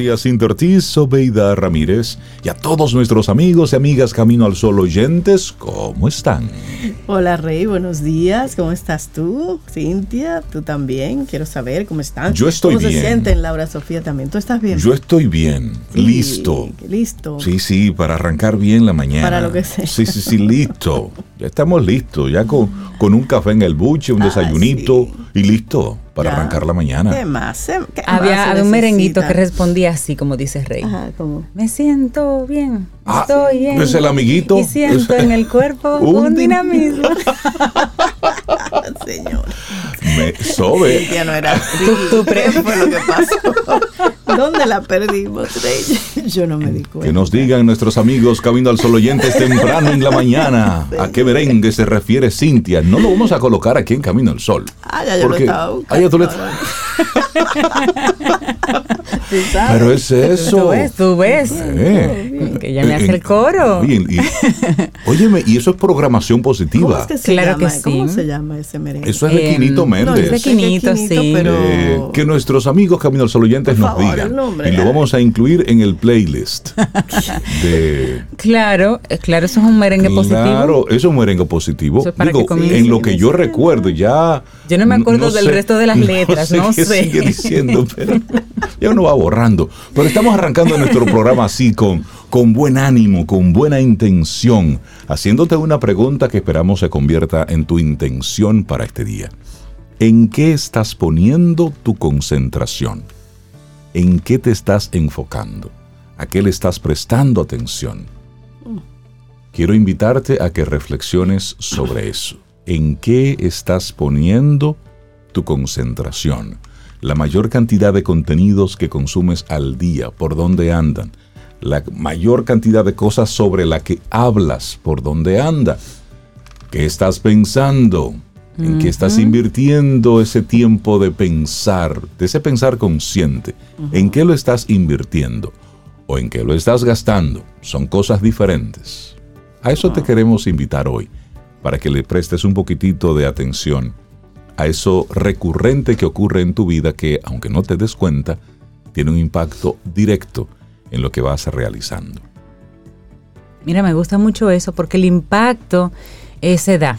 Días, Cintia Ortiz, Sobeida Ramírez y a todos nuestros amigos y amigas Camino al Sol oyentes, ¿cómo están? Hola Rey, buenos días, ¿cómo estás tú? Cintia, tú también, quiero saber cómo están. Yo estoy bien. ¿Cómo se sienten Laura Sofía también? ¿Tú estás bien? Yo estoy bien, Sí, listo. Listo. Sí, sí, para arrancar bien la mañana. Para lo que sea. Sí, sí, sí, listo. Ya estamos listos, ya con, con un café en el buche, un Ah, desayunito sí. y listo para Ya. arrancar la mañana. ¿Qué más? ¿Qué más Había, se había un merenguito que respondía así, como dice Rey. Ajá, como... Me siento bien, Ah, estoy bien. es el amiguito. Y siento en el cuerpo Un un, din- dinamismo. Señor. Me sobe. Ya no era así. Tú- tú ¿Qué pre- fue lo que pasó? ¿Dónde la perdimos, Rey? Yo no me di cuenta. Que nos digan nuestros amigos Camino al Sol oyentes temprano en la mañana a qué merengue se refiere Cintia. No lo vamos a colocar aquí en Camino al Sol. Ah, ya yo Porque- lo estaba buscando. Ah, ya tú le- Tú sabes. Pero es Tú eso. ves, tú ves. Eh. Que ya me Eh, hace eh, el coro. bien, y- óyeme, y eso es programación ¿Cómo positiva. es que se Claro llama? que ¿Cómo sí. se llama ese merengue? Eso es de Em, Quinito no, es de Méndez. Sé que Quinito, sí. pero... Eh, que nuestros amigos Camino al Sol oyentes Por nos favor, digan. nombre, y lo vamos a incluir en el playlist de Claro, eh, claro, eso es un merengue Claro, positivo. eso es un merengue positivo. Eso es para Digo, que comience. en lo que yo recuerdo, ya. Yo no me acuerdo del resto de las letras, no sé. sigue diciendo, pero ya uno va borrando. Pero estamos arrancando nuestro programa así, con, con buen ánimo, con buena intención, haciéndote una pregunta que esperamos se convierta en tu intención para este día. ¿En qué estás poniendo tu concentración? ¿En qué te estás enfocando? ¿A qué le estás prestando atención? Quiero invitarte a que reflexiones sobre eso. ¿En qué estás poniendo tu concentración? La mayor cantidad de contenidos que consumes al día, por dónde andan. La mayor cantidad de cosas sobre la que hablas, por dónde anda. ¿Qué estás pensando? ¿En qué estás invirtiendo ese tiempo de pensar, de ese pensar consciente? ¿En qué lo estás invirtiendo? ¿O en qué lo estás gastando? Son cosas diferentes. A eso te queremos invitar hoy, para que le prestes un poquitito de atención a eso recurrente que ocurre en tu vida que, aunque no te des cuenta, tiene un impacto directo en lo que vas realizando. Mira, me gusta mucho eso porque el impacto eh, se da.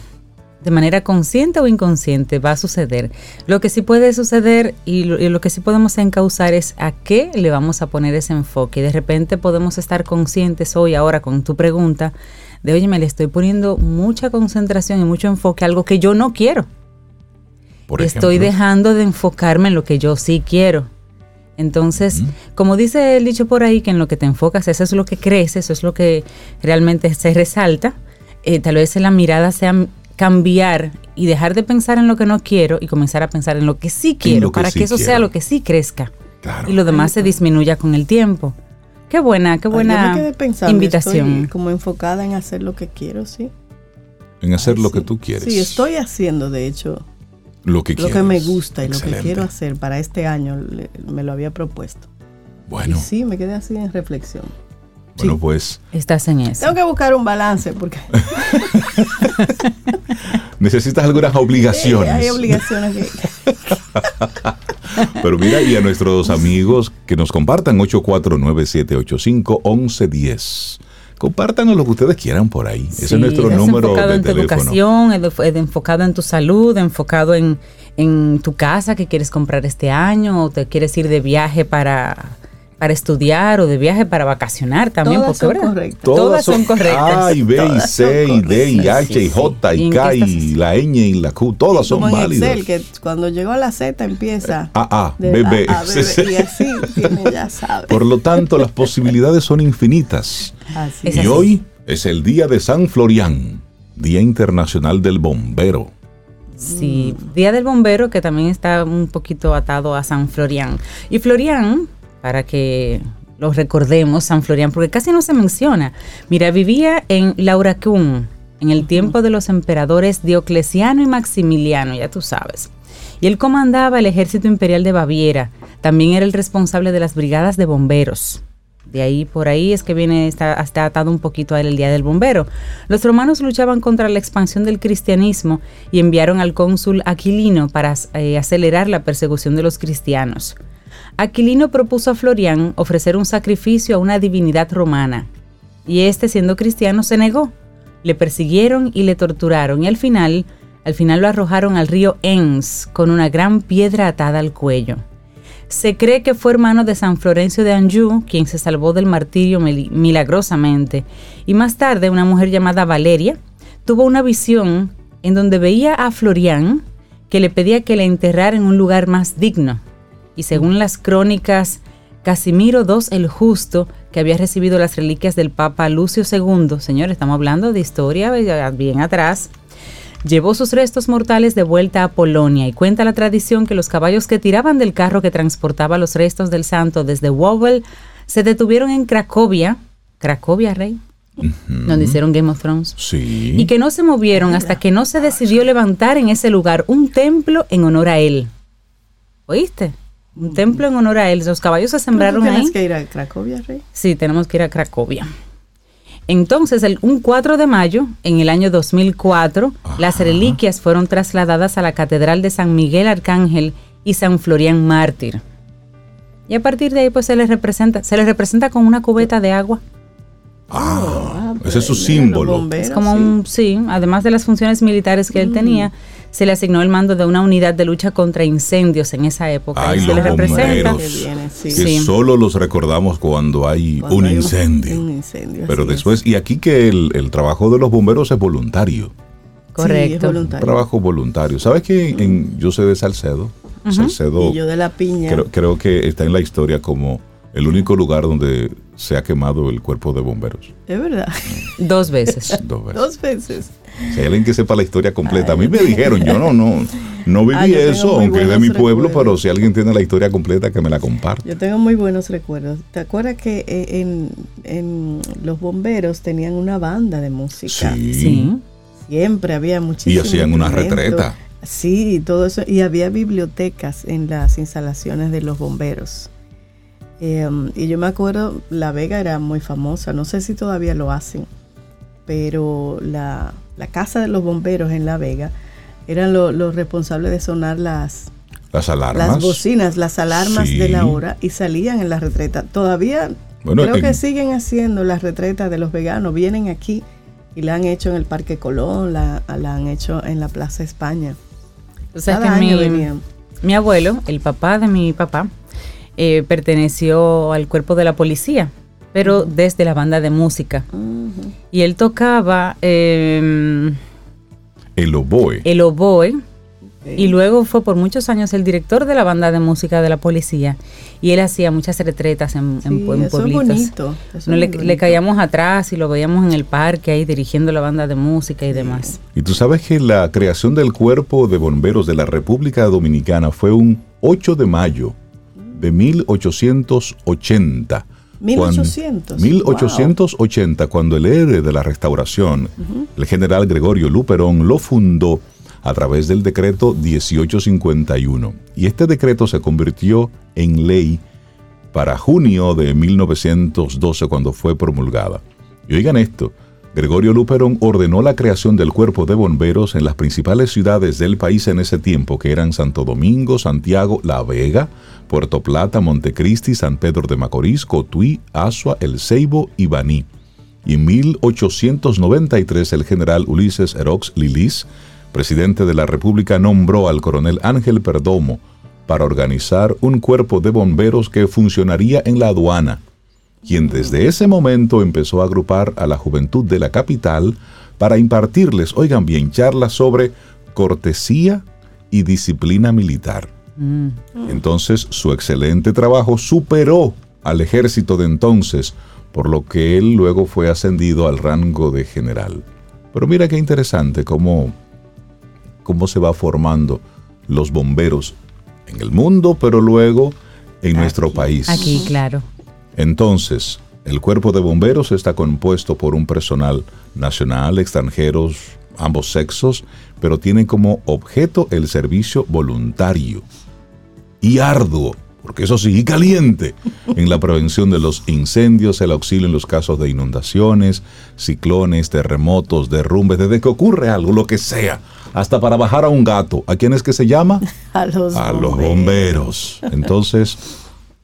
De manera consciente o inconsciente va a suceder. Lo que sí puede suceder y lo, y lo que sí podemos encauzar es a qué le vamos a poner ese enfoque. De repente podemos estar conscientes hoy, ahora con tu pregunta, de oye, me le estoy poniendo mucha concentración y mucho enfoque a algo que yo no quiero. Por estoy dejando de enfocarme en lo que yo sí quiero. Entonces, como dice el dicho por ahí, que en lo que te enfocas, eso es lo que crece, eso es lo que realmente se resalta. Eh, tal vez la mirada sea cambiar y dejar de pensar en lo que no quiero y comenzar a pensar en lo que sí quiero, que para sí que eso sea lo que sí crezca Claro. y lo demás se disminuya con el tiempo. Qué buena, qué Ay, yo buena me quedé pensando, invitación. Estoy como enfocada en hacer lo que quiero, sí. en hacer Ay, lo sí. que tú quieres. Sí, estoy haciendo, de hecho, lo que lo quieres. que me gusta y lo que quiero hacer para este año. le- me lo había propuesto. Bueno, Y sí, me quedé así en reflexión. bueno sí. pues Estás en eso. Tengo que buscar un balance porque necesitas algunas obligaciones. hay obligaciones que... Pero mira, y a nuestros amigos que nos compartan 849-785-1110. Compártanos lo que ustedes quieran por ahí. Ese es nuestro estás número enfocado de en tu educación, edu- ed- enfocado en tu salud, enfocado en, en tu casa que quieres comprar este año, o te quieres ir de viaje para, para estudiar, o de viaje para vacacionar también. Todas porque, son ¿verdad? correctas. Todas son correctas. A y B y C y D y. H y J y ¿Y en K y la ñ y la Q. Todas son Como en válidas. Excel, que cuando llegó a la Z empieza A, A, de B, B. A a B, B, y así tiene, ya sabe. Por lo tanto, las posibilidades son infinitas. Así Es y hoy es el día de San Florian, Día Internacional del Bombero. Sí, Día del Bombero que también está un poquito atado a San Florian. Y Florian, para que lo recordemos, San Florian, porque casi no se menciona. Mira, vivía en Lauracún, en el tiempo de los emperadores Diocleciano y Maximiliano, ya tú sabes. Y él comandaba el ejército imperial de Baviera. También era el responsable de las brigadas de bomberos De ahí por ahí es que viene, está, está atado un poquito a él el Día del Bombero. Los romanos luchaban contra la expansión del cristianismo y enviaron al cónsul Aquilino para eh, acelerar la persecución de los cristianos. Aquilino propuso a Florián ofrecer un sacrificio a una divinidad romana, y este, siendo cristiano, se negó. Le persiguieron y le torturaron, y al final, al final lo arrojaron al río Enns con una gran piedra atada al cuello. Se cree que fue hermano de San Florencio de Anjou quien se salvó del martirio milagrosamente, y más tarde una mujer llamada Valeria tuvo una visión en donde veía a Florián que le pedía que le enterrara en un lugar más digno. Y según las crónicas, Casimiro II el Justo, que había recibido las reliquias del Papa Lucio II, señores, estamos hablando de historia bien atrás, llevó sus restos mortales de vuelta a Polonia y cuenta la tradición que los caballos que tiraban del carro que transportaba los restos del santo desde Wawel se detuvieron en Cracovia, Cracovia, rey, donde hicieron Game of Thrones, Sí. y que no se movieron hasta que no se decidió levantar en ese lugar un templo en honor a él. ¿Oíste? Un templo en honor a él. Los caballos se sembraron tienes ahí. que ir a Cracovia, Rey? Sí, tenemos que ir a Cracovia. Entonces, el, un 4 de mayo, en el año 2004, las reliquias fueron trasladadas a la Catedral de San Miguel Arcángel y San Florián Mártir. Y a partir de ahí, pues se les representa, se les representa con una cubeta de agua. Ah, pues ese es su símbolo. bomberos, Es como sí. un, sí, además de las funciones militares que él tenía, se le asignó el mando de una unidad de lucha contra incendios en esa época. Ay, y se los le representa. bomberos. Que viene, sí. Que Sí. solo los recordamos cuando hay Cuando un hay incendio. Un incendio. Pero es. después, y aquí que el, el trabajo de los bomberos es voluntario. Sí, es Correcto. voluntario. Trabajo voluntario. ¿Sabes que en, yo soy de Salcedo? Salcedo Y yo de la piña. creo, creo que está en la historia como el único lugar donde se ha quemado el cuerpo de bomberos. Es verdad. Dos veces. Dos veces. Dos veces. Si hay alguien que sepa la historia completa, a mí me dijeron, yo no, no, no viví Ah, tengo eso, aunque es de mi pueblo, recuerdos. pero si alguien tiene la historia completa, que me la comparte. Yo tengo muy buenos recuerdos. ¿Te acuerdas que eh, en, en los bomberos tenían una banda de música? Sí. Sí. Siempre había Y muchísimos. hacían una retreta. Sí, todo eso. Y había bibliotecas en las instalaciones de los bomberos. Eh, y yo me acuerdo, La Vega era muy famosa, no sé si todavía lo hacen, pero la, la casa de los bomberos en La Vega eran lo- los responsables de sonar las, Las alarmas. las bocinas, las alarmas Sí. de la hora y salían en la retreta. Todavía Bueno, creo en- que siguen haciendo las retretas de los veganos, vienen aquí y la han hecho en el Parque Colón, la, la han hecho en la Plaza España. O sea Cada que año mi, venían. mi abuelo, el papá de mi papá, eh, perteneció al cuerpo de la policía, pero desde la banda de música. Y él tocaba eh, El oboe. el oboe y luego fue por muchos años el director de la banda de música de la policía. Y él hacía muchas retretas en, Sí, en eso es pueblitos. bonito. eso No es le, caíamos atrás y lo veíamos en el parque ahí dirigiendo la banda de música y demás. Y tú sabes que la creación del Cuerpo de Bomberos de la República Dominicana fue un 8 de mayo de 1880. 1800, Cuando- 1880, cuando el héroe de la restauración, el general Gregorio Luperón, lo fundó a través del decreto 1851. Y este decreto se convirtió en ley para junio de 1912 cuando fue promulgada. Y oigan esto, Gregorio Luperón ordenó la creación del cuerpo de bomberos en las principales ciudades del país en ese tiempo, que eran Santo Domingo, Santiago, La Vega, Puerto Plata, Montecristi, San Pedro de Macorís, Cotuí, Asua, El Ceibo y Baní. Y en 1893 el general Ulises Erox Lilis, presidente de la República, nombró al coronel Ángel Perdomo para organizar un cuerpo de bomberos que funcionaría en la aduana, quien desde ese momento empezó a agrupar a la juventud de la capital para impartirles, oigan bien, charlas sobre cortesía y disciplina militar. Mm. Entonces su excelente trabajo superó al ejército de entonces, por lo que él luego fue ascendido al rango de general. Pero mira qué interesante cómo, cómo se va formando los bomberos en el mundo, pero luego en nuestro país. Aquí, claro. Entonces, el cuerpo de bomberos está compuesto por un personal nacional, extranjeros, ambos sexos, pero tiene como objeto el servicio voluntario y arduo porque eso sí, y caliente, en la prevención de los incendios, el auxilio en los casos de inundaciones, ciclones, terremotos, derrumbes, desde que ocurre algo, lo que sea, hasta para bajar a un gato. ¿A quién es que se llama? A los a los bomberos. bomberos. Entonces,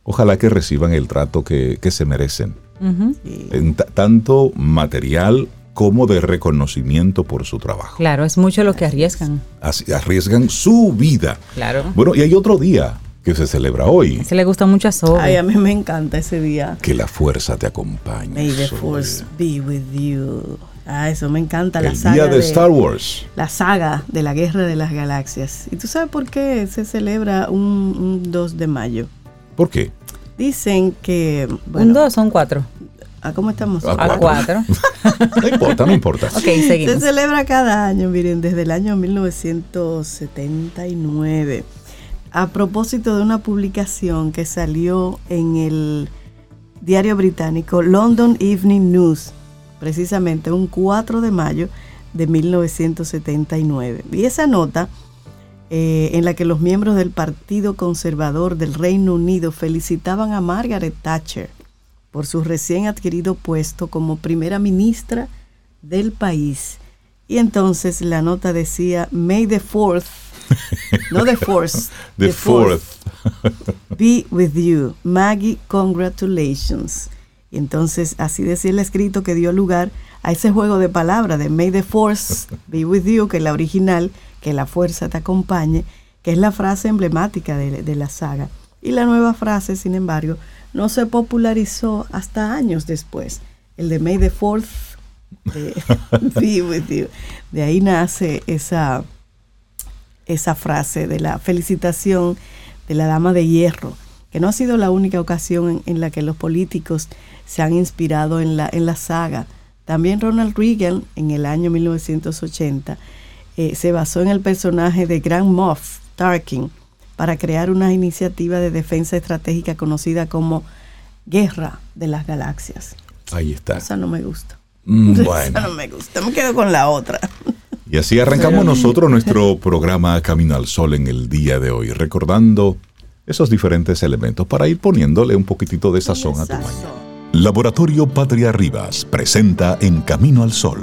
ojalá que reciban el trato que, que se merecen, en ta- tanto material como de reconocimiento por su trabajo. Claro, es mucho lo que arriesgan. Así, arriesgan su vida. Claro. Bueno, y hay otro día que se celebra hoy. Se le gusta mucho a Sobe. Ay, a mí me encanta ese día. Que la fuerza te acompañe. May the Zoe. force be with you. Ah, eso me encanta la El saga día de Star Wars. la saga de la Guerra de las Galaxias. ¿Y tú sabes por qué se celebra un, un 2 de mayo? ¿Por qué? Dicen que Un bueno, dos son cuatro. ¿a cómo estamos? A A cuatro. No importa, no importa. ok, Se seguimos. celebra cada año, miren, desde el año 1979, a propósito de una publicación que salió en el diario británico London Evening News, precisamente un 4 de mayo de 1979. Y esa nota, eh, en la que los miembros del Partido Conservador del Reino Unido felicitaban a Margaret Thatcher por su recién adquirido puesto como primera ministra del país. Y entonces la nota decía, May the fourth, no the fourth, The fourth. be with you. Maggie, congratulations. Y entonces así decía el escrito que dio lugar a ese juego de palabras de May the Force be with you, que es la original, que la fuerza te acompañe, que es la frase emblemática de, de la saga. Y la nueva frase, sin embargo, no se popularizó hasta años después. El de May the Fourth eh, be with you. De ahí nace esa, esa frase de la felicitación de la Dama de Hierro, que no ha sido la única ocasión en, en la que los políticos se han inspirado en la, en la saga. También Ronald Reagan, en el año 1980, eh, se basó en el personaje de Grand Moff Tarkin para crear una iniciativa de defensa estratégica conocida como Guerra de las Galaxias. Ahí está. Esa no me gusta. Mm, Esa no me gusta. Me quedo con la otra. Y así arrancamos nosotros nuestro programa Camino al Sol en el día de hoy, recordando esos diferentes elementos para ir poniéndole un poquitito de sazón a tu mañana. Laboratorio Patria Rivas presenta En Camino al Sol,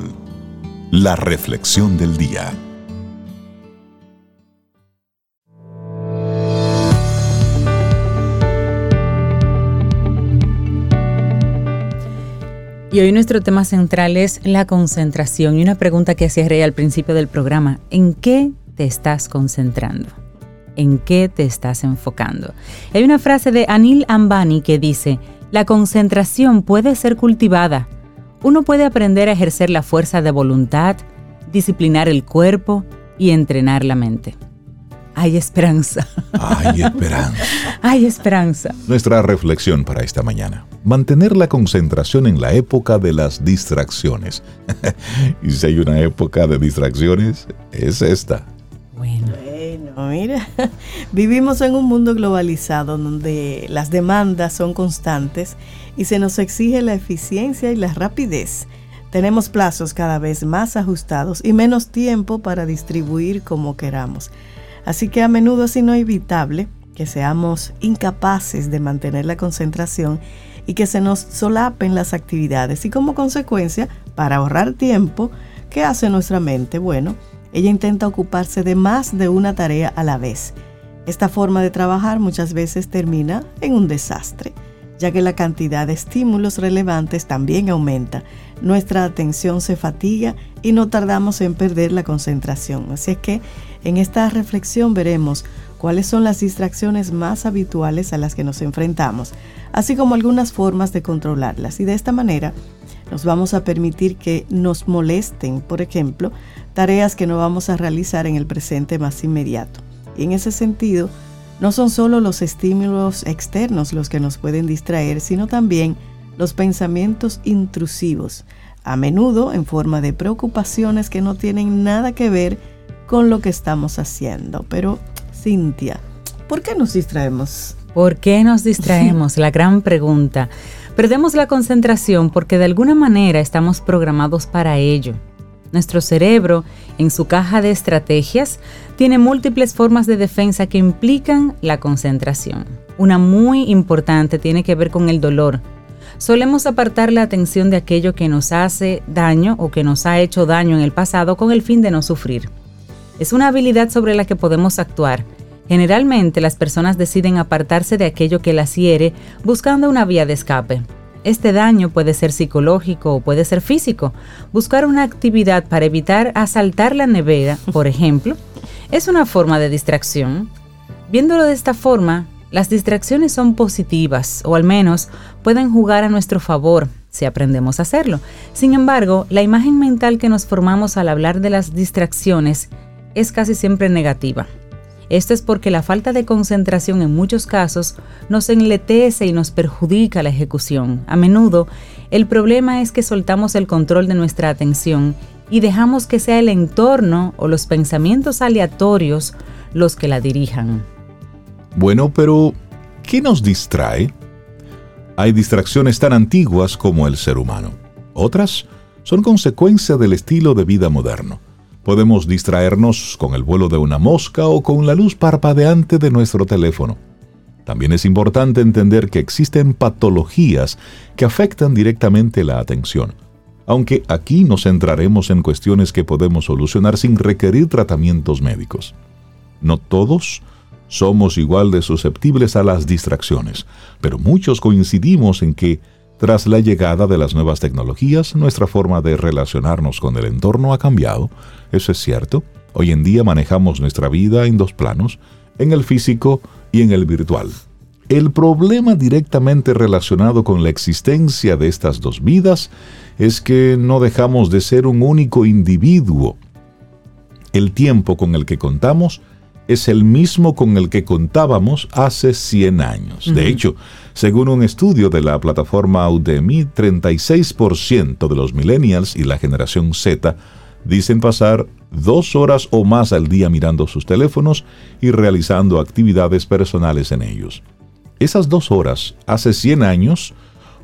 la reflexión del día. Y hoy nuestro tema central es la concentración y una pregunta que hacía Rey al principio del programa. ¿En qué te estás concentrando? ¿En qué te estás enfocando? Hay una frase de Anil Ambani que dice, la concentración puede ser cultivada. Uno puede aprender a ejercer la fuerza de voluntad, disciplinar el cuerpo y entrenar la mente. Hay esperanza, Hay esperanza. hay esperanza. Nuestra reflexión para esta mañana. Mantener la concentración en la época de las distracciones. y si hay una época de distracciones, es esta. Bueno, Bueno, mira, vivimos en un mundo globalizado donde las demandas son constantes y se nos exige la eficiencia y la rapidez. Tenemos plazos cada vez más ajustados y menos tiempo para distribuir como queramos. Así que a menudo es inevitable que seamos incapaces de mantener la concentración y que se nos solapen las actividades y como consecuencia, para ahorrar tiempo, ¿qué hace nuestra mente? Bueno, ella intenta ocuparse de más de una tarea a la vez. Esta forma de trabajar muchas veces termina en un desastre, ya que la cantidad de estímulos relevantes también aumenta. Nuestra atención se fatiga y no tardamos en perder la concentración. Así es que en esta reflexión veremos cuáles son las distracciones más habituales a las que nos enfrentamos, así como algunas formas de controlarlas. Y de esta manera nos vamos a permitir que nos molesten, por ejemplo, tareas que no vamos a realizar en el presente más inmediato. Y en ese sentido, no son solo los estímulos externos los que nos pueden distraer, sino también los pensamientos intrusivos, a menudo en forma de preocupaciones que no tienen nada que ver con lo que estamos haciendo. Pero, Cintia, ¿por qué nos distraemos? ¿Por qué nos distraemos? La gran pregunta. Perdemos la concentración porque de alguna manera estamos programados para ello. Nuestro cerebro, en su caja de estrategias, tiene múltiples formas de defensa que implican la concentración. Una muy importante tiene que ver con el dolor. Solemos apartar la atención de aquello que nos hace daño o que nos ha hecho daño en el pasado con el fin de no sufrir. Es una habilidad sobre la que podemos actuar. Generalmente las personas deciden apartarse de aquello que las hiere buscando una vía de escape. Este daño puede ser psicológico o puede ser físico. Buscar una actividad para evitar asaltar la nevera, por ejemplo, es una forma de distracción. Viéndolo de esta forma, las distracciones son positivas o al menos pueden jugar a nuestro favor si aprendemos a hacerlo. Sin embargo, la imagen mental que nos formamos al hablar de las distracciones es casi siempre negativa. Esto es porque la falta de concentración en muchos casos nos enletece y nos perjudica la ejecución. A menudo, el problema es que soltamos el control de nuestra atención y dejamos que sea el entorno o los pensamientos aleatorios los que la dirijan. Bueno, pero ¿qué nos distrae? Hay distracciones tan antiguas como el ser humano. Otras son consecuencia del estilo de vida moderno. Podemos distraernos con el vuelo de una mosca o con la luz parpadeante de nuestro teléfono. También es importante entender que existen patologías que afectan directamente la atención, aunque aquí nos centraremos en cuestiones que podemos solucionar sin requerir tratamientos médicos. No todos somos igual de susceptibles a las distracciones, pero muchos coincidimos en que tras la llegada de las nuevas tecnologías, nuestra forma de relacionarnos con el entorno ha cambiado. Eso es cierto. Hoy en día manejamos nuestra vida en dos planos, en el físico y en el virtual. El problema directamente relacionado con la existencia de estas dos vidas es que no dejamos de ser un único individuo. El tiempo con el que contamos es el mismo con el que contábamos hace 100 años. De hecho, según un estudio de la plataforma Udemy, 36% de los millennials y la generación Z dicen pasar dos horas o más al día mirando sus teléfonos y realizando actividades personales en ellos. Esas dos horas, hace 100 años,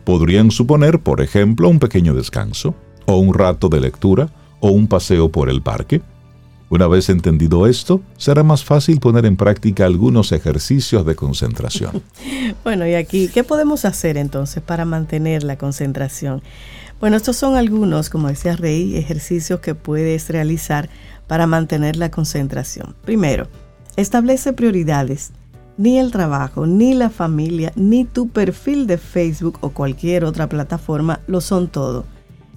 podrían suponer, por ejemplo, un pequeño descanso, o un rato de lectura, o un paseo por el parque. Una vez entendido esto, será más fácil poner en práctica algunos ejercicios de concentración. bueno, y aquí, ¿qué podemos hacer entonces para mantener la concentración? Bueno, estos son algunos, como decía Rey, ejercicios que puedes realizar para mantener la concentración. Primero, establece prioridades. Ni el trabajo, ni la familia, ni tu perfil de Facebook o cualquier otra plataforma lo son todo.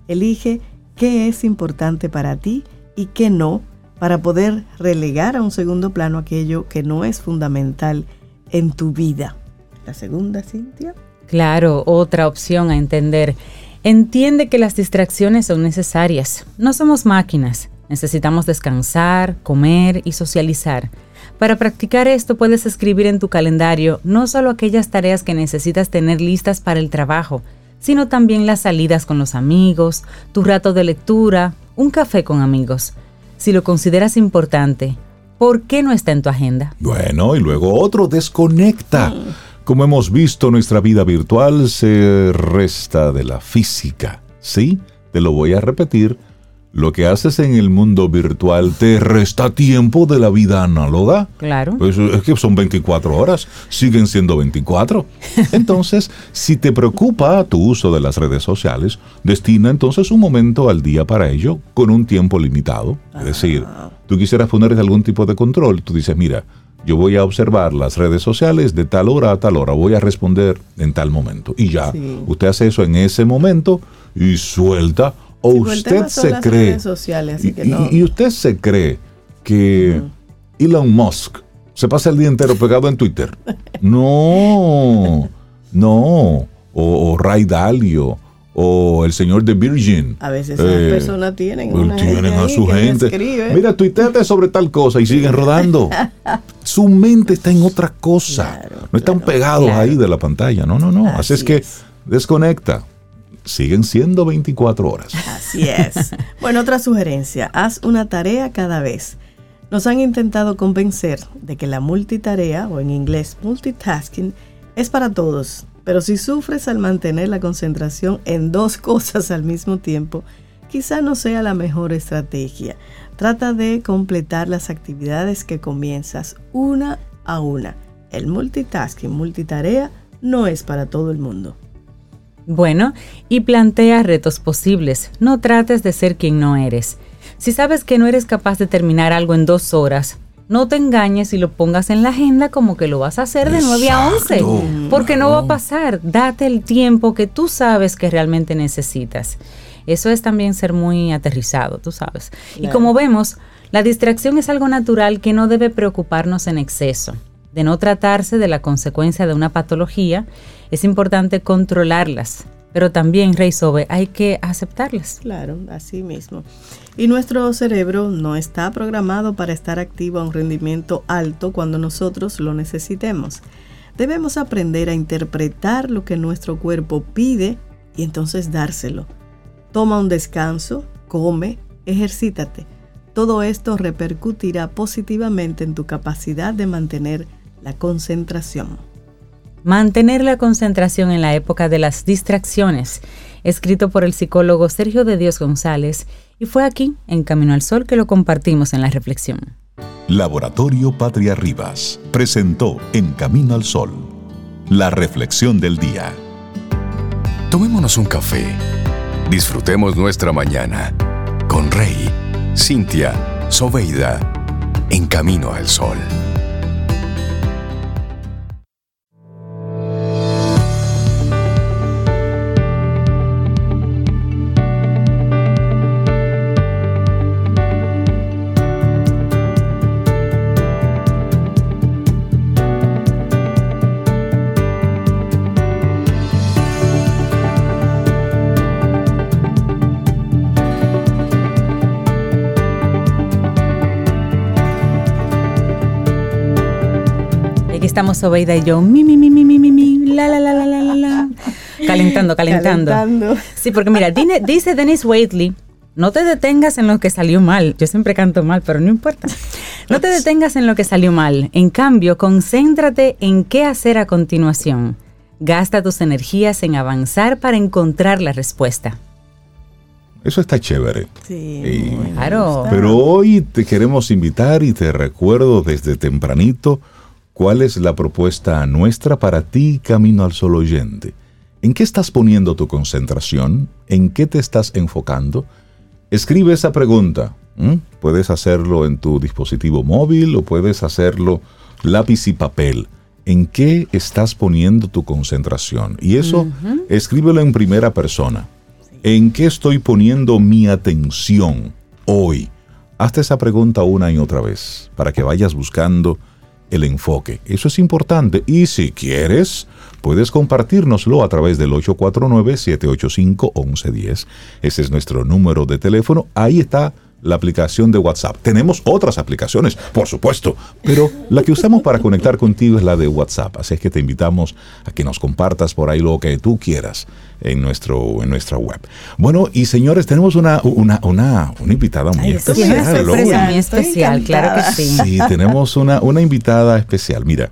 Elige qué es importante para ti y qué no para poder relegar a un segundo plano aquello que no es fundamental en tu vida. La segunda, Cintia. Claro, otra opción a entender. Entiende que las distracciones son necesarias. No somos máquinas. Necesitamos descansar, comer y socializar. Para practicar esto puedes escribir en tu calendario no solo aquellas tareas que necesitas tener listas para el trabajo, sino también las salidas con los amigos, tu rato de lectura, un café con amigos si lo consideras importante, ¿por qué no está en tu agenda? Bueno, y luego otro desconecta. Como hemos visto, nuestra vida virtual se resta de la física. ¿Sí? Te lo voy a repetir lo que haces en el mundo virtual te resta tiempo de la vida análoga. Claro. Pues es que son 24 horas, siguen siendo 24. Entonces, si te preocupa tu uso de las redes sociales, destina entonces un momento al día para ello con un tiempo limitado. Es decir, ah. tú quisieras poner algún tipo de control, tú dices, mira, yo voy a observar las redes sociales de tal hora a tal hora, voy a responder en tal momento. Y ya, usted hace eso en ese momento y suelta o usted se cree y, usted se cree que Elon Musk se pasa el día entero pegado en Twitter. No, no. O, Ray Dalio o el señor de Virgin. A veces esas eh, personas tienen, pues, tienen a su gente. Mira, tuiteate sobre tal cosa y siguen rodando. su mente está en otra cosa. no están pegados ahí de la pantalla. No, no, no. Así, es que desconecta siguen siendo 24 horas. Así es. bueno, otra sugerencia, haz una tarea cada vez. Nos han intentado convencer de que la multitarea, o en inglés multitasking, es para todos, pero si sufres al mantener la concentración en dos cosas al mismo tiempo, quizá no sea la mejor estrategia. Trata de completar las actividades que comienzas una a una. El multitasking, multitarea, no es para todo el mundo. Bueno, y plantea retos posibles. No trates de ser quien no eres. Si sabes que no eres capaz de terminar algo en dos horas, no te engañes y lo pongas en la agenda como que lo vas a hacer de 9 a 11, porque no va a pasar. Date el tiempo que tú sabes que realmente necesitas. Eso es también ser muy aterrizado, tú sabes. Y como vemos, la distracción es algo natural que no debe preocuparnos en exceso. De no tratarse de la consecuencia de una patología, es importante controlarlas, pero también, Rey Sobe, hay que aceptarlas. Claro, así mismo. Y nuestro cerebro no está programado para estar activo a un rendimiento alto cuando nosotros lo necesitemos. Debemos aprender a interpretar lo que nuestro cuerpo pide y entonces dárselo. Toma un descanso, come, ejercítate. Todo esto repercutirá positivamente en tu capacidad de mantener la concentración. Mantener la concentración en la época de las distracciones, escrito por el psicólogo Sergio de Dios González, y fue aquí, en Camino al Sol, que lo compartimos en la reflexión. Laboratorio Patria Rivas presentó En Camino al Sol, la reflexión del día. Tomémonos un café Disfrutemos nuestra mañana con Rey, Cintia, Soveida, en camino al sol. Estamos Sobeida y yo, mi, mi, mi, mi, mi, mi, mi, la, la, la, la, la, la, la. Calentando, calentando. calentando. Sí, porque mira, dice Dennis Waitley, no te detengas en lo que salió mal. Yo siempre canto mal, pero no importa. No te detengas en lo que salió mal. En cambio, concéntrate en qué hacer a continuación. Gasta tus energías en avanzar para encontrar la respuesta. Eso está chévere. Sí, claro. Pero hoy te queremos invitar y te recuerdo desde tempranito ¿Cuál es la propuesta nuestra para ti, Camino al Sol oyente? ¿En qué estás poniendo tu concentración? ¿En qué te estás enfocando? Escribe esa pregunta. Puedes hacerlo en tu dispositivo móvil o puedes hacerlo lápiz y papel. ¿En qué estás poniendo tu concentración? Y eso, escríbelo en primera persona. ¿En qué estoy poniendo mi atención hoy? Hazte esa pregunta una y otra vez para que vayas buscando el enfoque. Eso es importante y si quieres, puedes compartirnoslo a través del 849-785-1110. Ese es nuestro número de teléfono. Ahí está la aplicación de WhatsApp. Tenemos otras aplicaciones, por supuesto, pero la que usamos para conectar contigo es la de WhatsApp. Así es que te invitamos a que nos compartas por ahí lo que tú quieras en, nuestro, en nuestra web. Bueno, y señores, tenemos una, una, una, una invitada muy especial. Una muy especial, claro que sí. Sí, tenemos una, una invitada especial. Mira,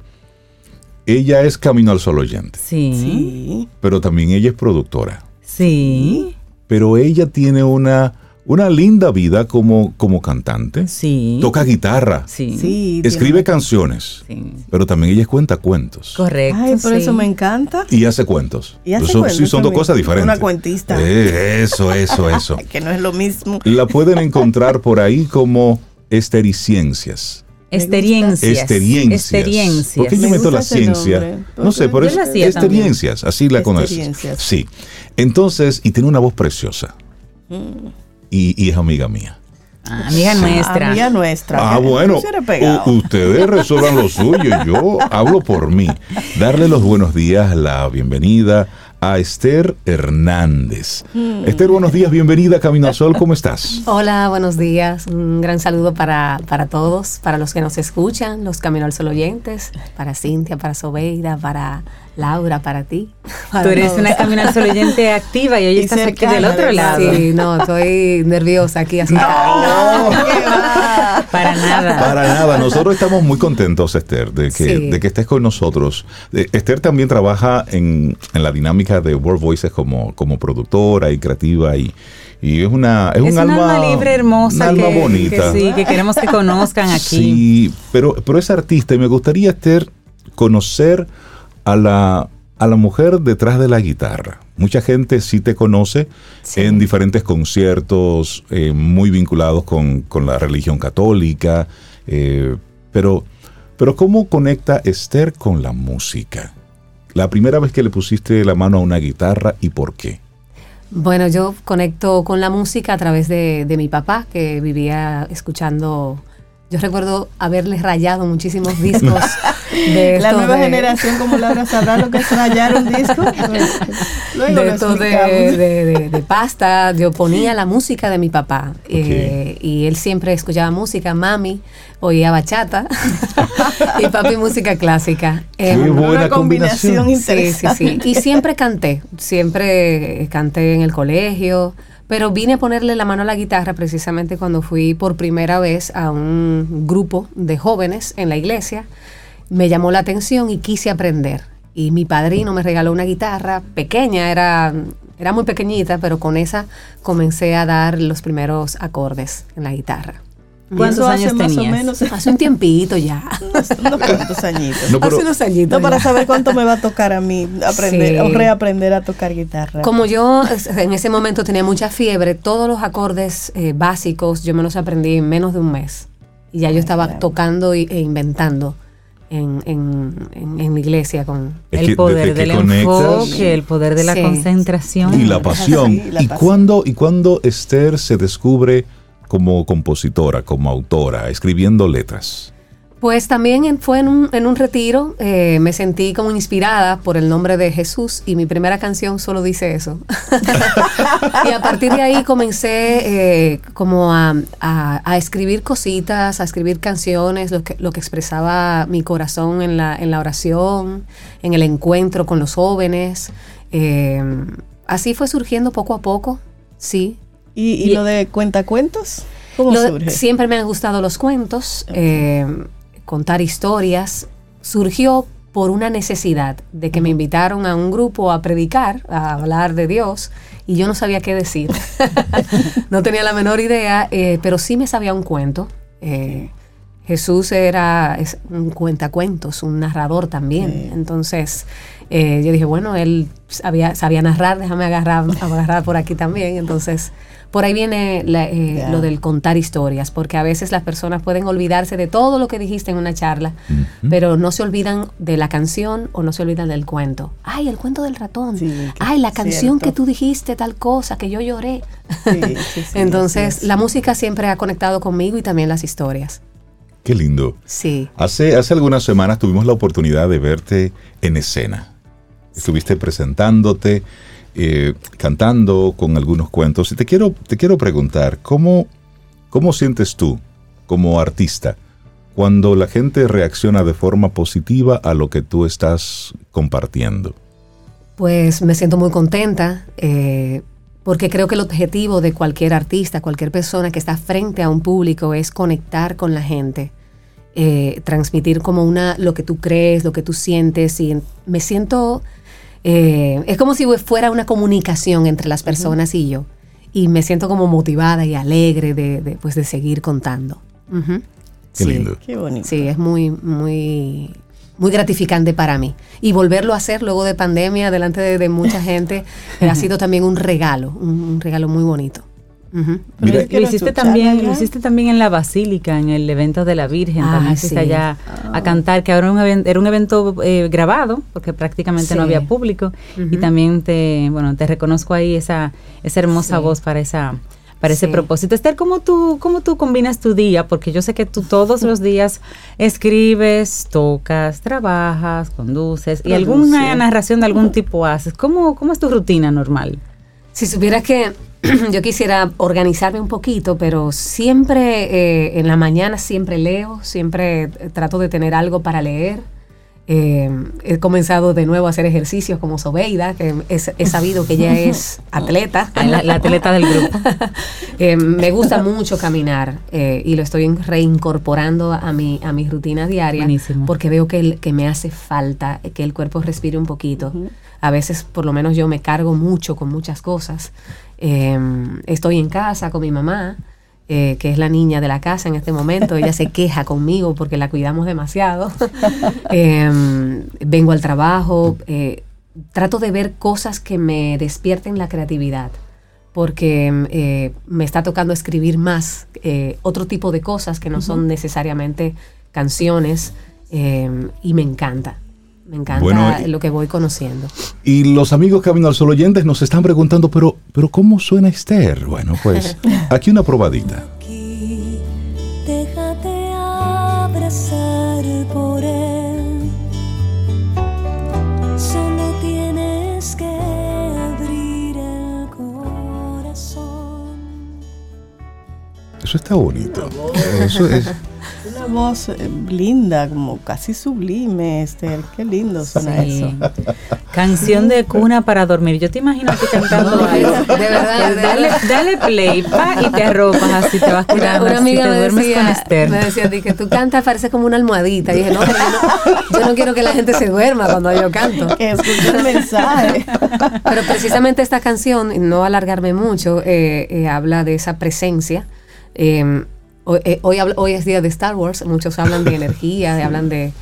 ella es Camino al Sol oyente. Sí. sí. Pero también ella es productora. Sí. Pero ella tiene una una linda vida como, como cantante. Sí. Toca guitarra. Sí. escribe canciones. Sí. Pero también ella cuenta cuentos. Correcto. Ay, por eso me encanta. Y hace cuentos. Y hace cuentos sí, son dos cosas diferentes. Una cuentista. Eh, eso, eso, eso. que no es lo mismo. La pueden encontrar por ahí como Estericiencias. Experiencias. Experiencias. ¿Por qué yo meto la ciencia? No sé, por eso. Experiencias, así la conoces. Sí. Entonces, y tiene una voz preciosa. Mm y, es amiga mía. Ah, amiga nuestra. Amiga nuestra. Ah, bueno. Ustedes resuelvan lo suyo. Yo hablo por mí. Darle los buenos días, la bienvenida a Esther Hernández. Hmm. Esther, buenos días, bienvenida a Camino al Sol, ¿cómo estás? Hola, buenos días. Un gran saludo para, para todos, para los que nos escuchan, los Camino al Sol oyentes, para Cintia, para Sobeida, para Laura, para ti. Tú eres una Camino al Sol oyente activa y hoy estás aquí del otro lado. Sí, no, estoy nerviosa aquí así. No, Para nada. Para nada. Nosotros estamos muy contentos, Esther, de que, Sí. de que estés con nosotros. Eh, Esther también trabaja en, en la dinámica de World Voices como, como productora y creativa y, y es una es, Es un alma, alma libre, hermosa. un alma que, bonita. que sí, que queremos que conozcan aquí. Sí, pero, pero es artista y me gustaría, Esther, conocer a la, a la mujer detrás de la guitarra. Mucha gente sí te conoce Sí. en diferentes conciertos eh, muy vinculados con, con la religión católica, eh, pero, pero ¿cómo conecta Esther con la música? La primera vez que le pusiste la mano a una guitarra y por qué. Bueno, yo conecto con la música a través de, de mi papá, que vivía escuchando. Yo recuerdo haberle rayado muchísimos discos de La nueva de- generación, como Laura sabrá lo que es rayar un disco. Luego de de, explicamos. de- de- de pasta. Yo ponía la música de mi papá eh, y él siempre escuchaba música, mami oía bachata y papi música clásica. Qué buena Una combinación combinación. Sí, sí, sí. Y siempre canté, siempre canté en el colegio, pero vine a ponerle la mano a la guitarra precisamente cuando fui por primera vez a un grupo de jóvenes en la iglesia. Me llamó la atención y quise aprender. Y mi padrino me regaló una guitarra pequeña, era, era muy pequeñita, pero con esa comencé a dar los primeros acordes en la guitarra. ¿Cuántos años más o tenías? menos Hace un tiempito ya. unos, unos cuantos añitos. No, pero- Hace unos añitos. No, para ya. saber cuánto me va a tocar a mí aprender Sí. o reaprender a tocar guitarra. Como yo en ese momento tenía mucha fiebre, todos los acordes eh, básicos yo me los aprendí en menos de un mes. Y ya yo estaba claro. tocando e inventando en, en, en- en la iglesia con... Es que el poder del enfoque, el poder de la Sí. concentración. Y la pasión. Sí, la ¿Y, pasión. cuándo, ¿Y cuándo Esther se descubre como compositora, como autora, escribiendo letras? Pues también fue en un, en un retiro, eh, me sentí como inspirada por el nombre de Jesús y mi primera canción solo dice eso. y a partir de ahí comencé eh, como a, a- a escribir cositas, a escribir canciones, lo que, lo que expresaba mi corazón en la, en la oración, en el encuentro con los jóvenes. Eh, así fue surgiendo poco a poco, sí. ¿Y, y lo de cuentacuentos? ¿Cómo Lo- surge? Siempre me han gustado los cuentos, eh, contar historias. Surgió por una necesidad de que me invitaron a un grupo a predicar, a hablar de Dios, y yo no sabía qué decir. no tenía la menor idea, eh, pero sí me sabía un cuento. Eh, Jesús era es un cuentacuentos, un narrador también. Sí. Entonces eh, yo dije, bueno, él sabía, sabía narrar, déjame agarrar, agarrar por aquí también. Entonces por ahí viene la, eh, lo del contar historias, porque a veces las personas pueden olvidarse de todo lo que dijiste en una charla, pero no se olvidan de la canción o no se olvidan del cuento. Ay, el cuento del ratón. Sí, Ay, la canción cierto. que tú dijiste tal cosa, que yo lloré. Sí, sí, sí, Entonces, la música siempre ha conectado conmigo y también las historias. Qué lindo. Sí. Hace, hace algunas semanas tuvimos la oportunidad de verte en escena. Estuviste presentándote, eh, cantando con algunos cuentos. Y te quiero, te quiero preguntar, ¿cómo, ¿cómo sientes tú como artista cuando la gente reacciona de forma positiva a lo que tú estás compartiendo? Pues me siento muy contenta eh, porque creo que el objetivo de cualquier artista, cualquier persona que está frente a un público es conectar con la gente, eh, transmitir como una lo que tú crees, lo que tú sientes y me siento eh, es como si fuera una comunicación entre las personas y yo y me siento como motivada y alegre de, de, pues, de seguir contando. Qué Sí. lindo. Qué bonito. Sí, es muy, muy, muy gratificante para mí. Y volverlo a hacer luego de pandemia, delante de, de mucha gente, ha sido también un regalo, un, un regalo muy bonito. Mira- Lo- lo, hiciste también, lo hiciste también en la Basílica, en el evento de la Virgen. Ah, también fuiste sí. allá a cantar, que ahora era un, even- era un evento eh, grabado, porque prácticamente no había público. Y también te, bueno, te reconozco ahí esa, esa hermosa Sí. voz para esa para ese Sí. propósito. Esther, ¿cómo tú, ¿cómo tú combinas tu día? Porque yo sé que tú todos los días escribes, tocas, trabajas, conduces y alguna narración de algún tipo haces. ¿Cómo, cómo es tu rutina normal? Si supieras que yo quisiera organizarme un poquito, pero siempre eh, en la mañana siempre leo, siempre eh, trato de tener algo para leer. Eh, he comenzado de nuevo a hacer ejercicios como Sobeida, que he, sabido que ella es atleta. La, atleta del grupo. Eh, me gusta mucho caminar eh, y lo estoy reincorporando a mi, a mi rutina diaria porque veo que, que me hace falta que el cuerpo respire un poquito. A veces, por lo menos yo me cargo mucho con muchas cosas. Estoy en casa con mi mamá eh, que es la niña de la casa en este momento, ella se queja conmigo porque la cuidamos demasiado. Em, vengo al trabajo, eh, trato de ver cosas que me despierten la creatividad, porque em, eh, me está tocando escribir más, otro tipo de cosas que no son necesariamente canciones, em, y me encanta. Me encanta lo que voy conociendo. Y los amigos Camino al Sol oyentes nos están preguntando, pero, pero ¿cómo suena Esther? Bueno, pues aquí una probadita. Déjate abrazar por él. Solo tienes que abrir el corazón. Eso está bonito. Eso es una voz eh, linda, como casi sublime, Esther. Qué lindo suena eso. Canción de cuna para dormir. Yo te imagino que cantando De verdad, dale, dale play pa, y te arropas así, te vas tirando. Una, amiga me decía, Me decía que tú cantas, parece como una almohadita. Y dije, no, yo no, quiero que la gente se duerma cuando yo canto. Que escuche el mensaje. Pero precisamente esta canción, no alargarme mucho, eh, eh, habla de esa presencia. Eh, eh, hoy, hoy, es día de Star Wars, muchos hablan de energía, hablan de...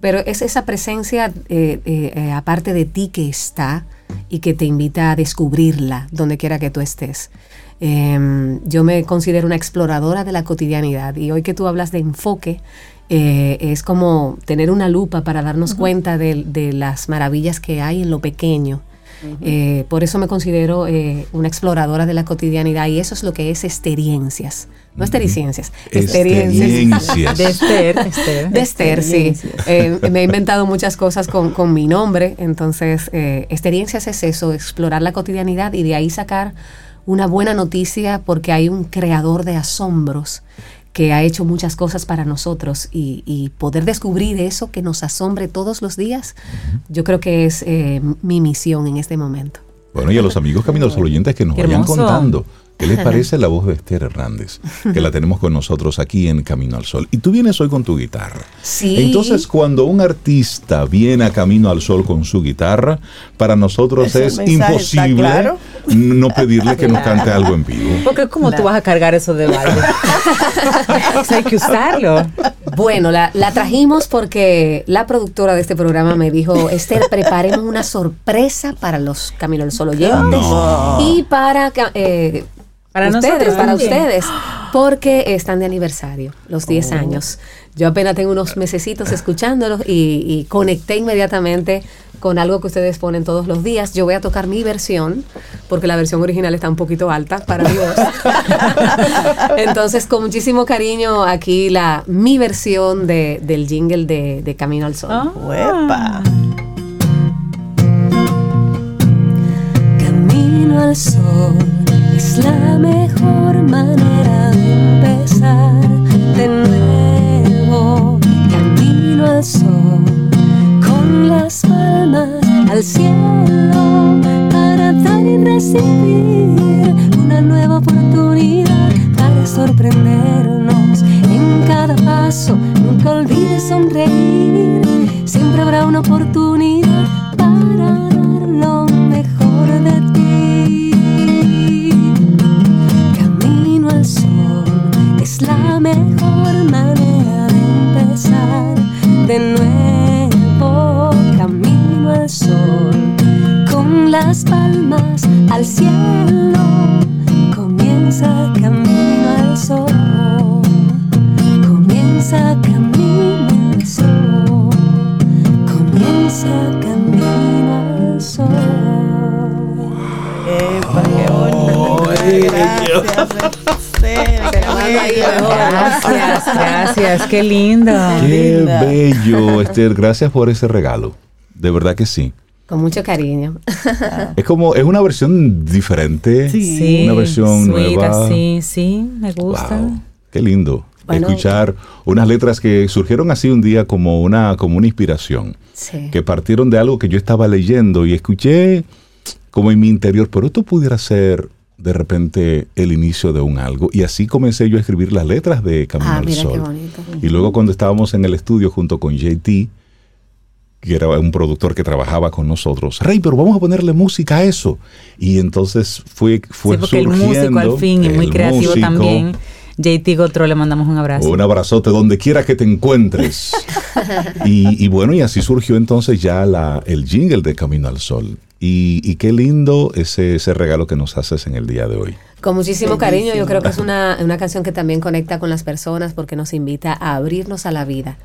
Pero es esa presencia eh, eh, aparte de ti que está y que te invita a descubrirla donde quiera que tú estés. Em, yo me considero una exploradora de la cotidianidad y hoy que tú hablas de enfoque, es como tener una lupa para darnos cuenta de, de, las maravillas que hay en lo pequeño eh, por eso me considero eh, una exploradora de la cotidianidad y eso es lo que es experiencias. No experiencias, experiencias. De Esther. De Esther, sí. Eh, me he inventado muchas cosas con, con mi nombre, entonces experiencias es eso, explorar la cotidianidad y de ahí sacar una buena noticia porque hay un creador de asombros que ha hecho muchas cosas para nosotros y, poder descubrir eso que nos asombre todos los días, yo creo que es eh, mi misión en este momento. Bueno, y a los amigos Caminos oyentes que nos vayan contando ¿Qué les parece la voz de Esther Hernández? Que la tenemos con nosotros aquí en Camino al Sol. Y tú vienes hoy con tu guitarra. Sí. Entonces, cuando un artista viene a Camino al Sol con su guitarra, para nosotros es imposible no pedirle que nos cante algo en vivo. Porque ¿cómo tú vas a cargar eso de baile? hay que usarlo. Bueno, la, trajimos porque la productora de este programa me dijo, Esther, preparemos una sorpresa para los Camino al Sol oyentes y para... Eh, para ustedes, para ustedes, porque están de aniversario, los 10 años. Yo apenas tengo unos mesecitos escuchándolos y, conecté inmediatamente con algo que ustedes ponen todos los días. Yo voy a tocar mi versión, porque la versión original está un poquito alta para mi voz. Entonces, con muchísimo cariño, aquí la mi versión de, del jingle de, Camino al Sol. Ah. Camino al Sol es la mejor manera de empezar de nuevo. Camino al sol, con las palmas al cielo, para dar y recibir una nueva oportunidad para sorprendernos en cada paso. Nunca olvides sonreír, siempre habrá una oportunidad para mejor manera de empezar de nuevo camino al sol. Con las palmas al cielo comienza camino al sol. Comienza camino al sol. Comienza camino al sol. Epa, qué Gracias. Gracias, gracias, qué lindo. Qué bello, Esther. Gracias por ese regalo. De verdad que sí. Con mucho cariño. Es como, es una versión diferente. Sí. Una versión nueva. Sí, sí, me gusta. Qué lindo. Bueno. escuchar unas letras que surgieron así un día como una, como una inspiración, Sí. que partieron de algo que yo estaba leyendo y escuché como en mi interior, pero esto pudiera ser de repente el inicio de un algo. Y así comencé yo a escribir las letras de Camino Ah, al mira qué Sol. bonito. Y luego cuando estábamos en el estudio junto con JT, que era un productor que trabajaba con nosotros, Rey, pero vamos a ponerle música a eso. Y entonces fue, fue sí, porque el músico surgiendo al fin y muy creativo músico. también. JT Gotro le mandamos un abrazo. Un abrazote donde quiera que te encuentres. y, y bueno, y así surgió entonces ya la, el jingle de Camino al Sol. Y, y qué lindo ese, ese regalo que nos haces en el día de hoy. Con muchísimo cariño, yo creo que es una, una canción que también conecta con las personas porque nos invita a abrirnos a la vida.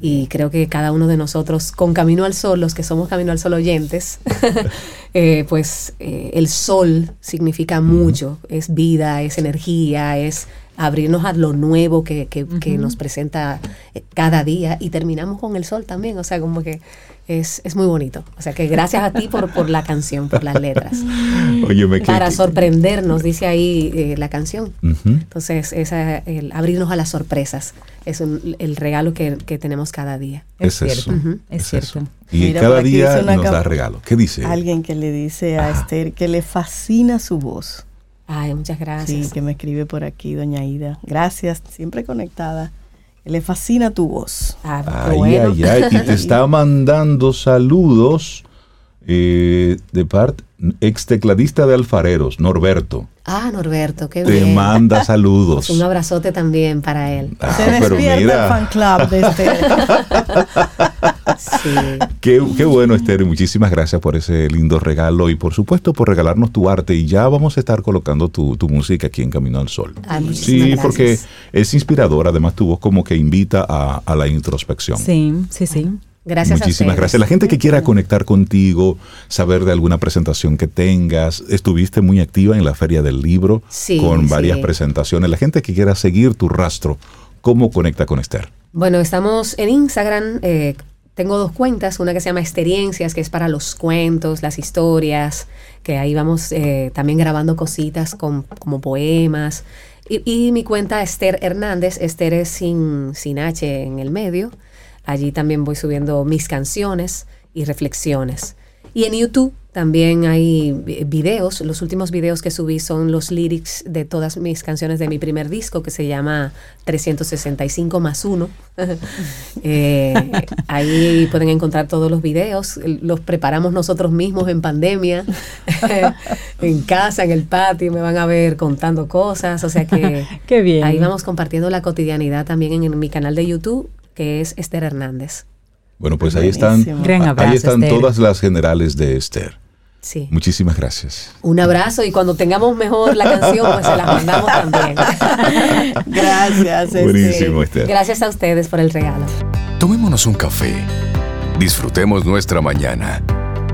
Y creo que cada uno de nosotros, con Camino al Sol, los que somos Camino al Sol oyentes, eh, pues eh, el sol significa mucho, es vida, es energía, es abrirnos a lo nuevo que, que- que nos presenta eh, cada día y terminamos con el sol también, o sea, como que es, es muy bonito. O sea, que gracias a ti por, por la canción, por las letras. Para que- sorprendernos, dice ahí eh, la canción. Entonces, esa, el abrirnos a las sorpresas es un- el regalo que, que tenemos cada día. es es cierto, eso, es, es cierto. eso. Y Mira, cada día nos da regalo. ¿Qué dice? Alguien que le dice a Esther que le fascina su voz. Ay, muchas gracias. Sí, que me escribe por aquí, doña Ida. Gracias, siempre conectada. Le fascina tu voz. Ah, Ay, bueno. ay, ay. Y te está mandando saludos eh, de parte ex tecladista de Alfareros, Norberto. Ah, Norberto, qué Te bien. manda saludos. Un abrazote también para él. Ah, Se pero despierta el fan club de Esther. Sí. qué, qué bueno, Esther. Muchísimas gracias por ese lindo regalo y por supuesto por regalarnos tu arte. Y ya vamos a estar colocando tu, tu música aquí en Camino al Sol. Muchísimas Sí, gracias. porque es inspirador. Además, tu voz como que invita a, a la introspección. Sí, sí, sí. Gracias Muchísimas gracias. La gente que quiera conectar contigo, saber de alguna presentación que tengas, estuviste muy activa en la Feria del Libro Sí, con varias sí. presentaciones. La gente que quiera seguir tu rastro, ¿cómo conecta con Esther? Bueno, estamos en Instagram. eh, tengo dos cuentas, una que se llama Experiencias, que es para los cuentos, las historias, que ahí vamos eh, también grabando cositas como poemas. Y, y mi cuenta Esther Hernández, Esther es sin, sin H en el medio. Allí también voy subiendo mis canciones y reflexiones. Y en YouTube también hay vi- videos. Los últimos videos que subí son los lyrics de todas mis canciones de mi primer disco que se llama 365 más 1. ahí pueden encontrar todos los videos. Los preparamos nosotros mismos en pandemia, en casa, en el patio. Me van a ver contando cosas. O sea que Qué bien. ahí vamos compartiendo la cotidianidad también en, en mi canal de YouTube que es Esther Hernández. Bueno, pues ahí están, ahí están Esther. todas las generales de Esther. Sí. Muchísimas gracias. Un abrazo y cuando tengamos mejor la canción, pues se la mandamos también. Gracias, Esther. Buenísimo, Esther. Gracias a ustedes por el regalo. Tomémonos un café. Disfrutemos nuestra mañana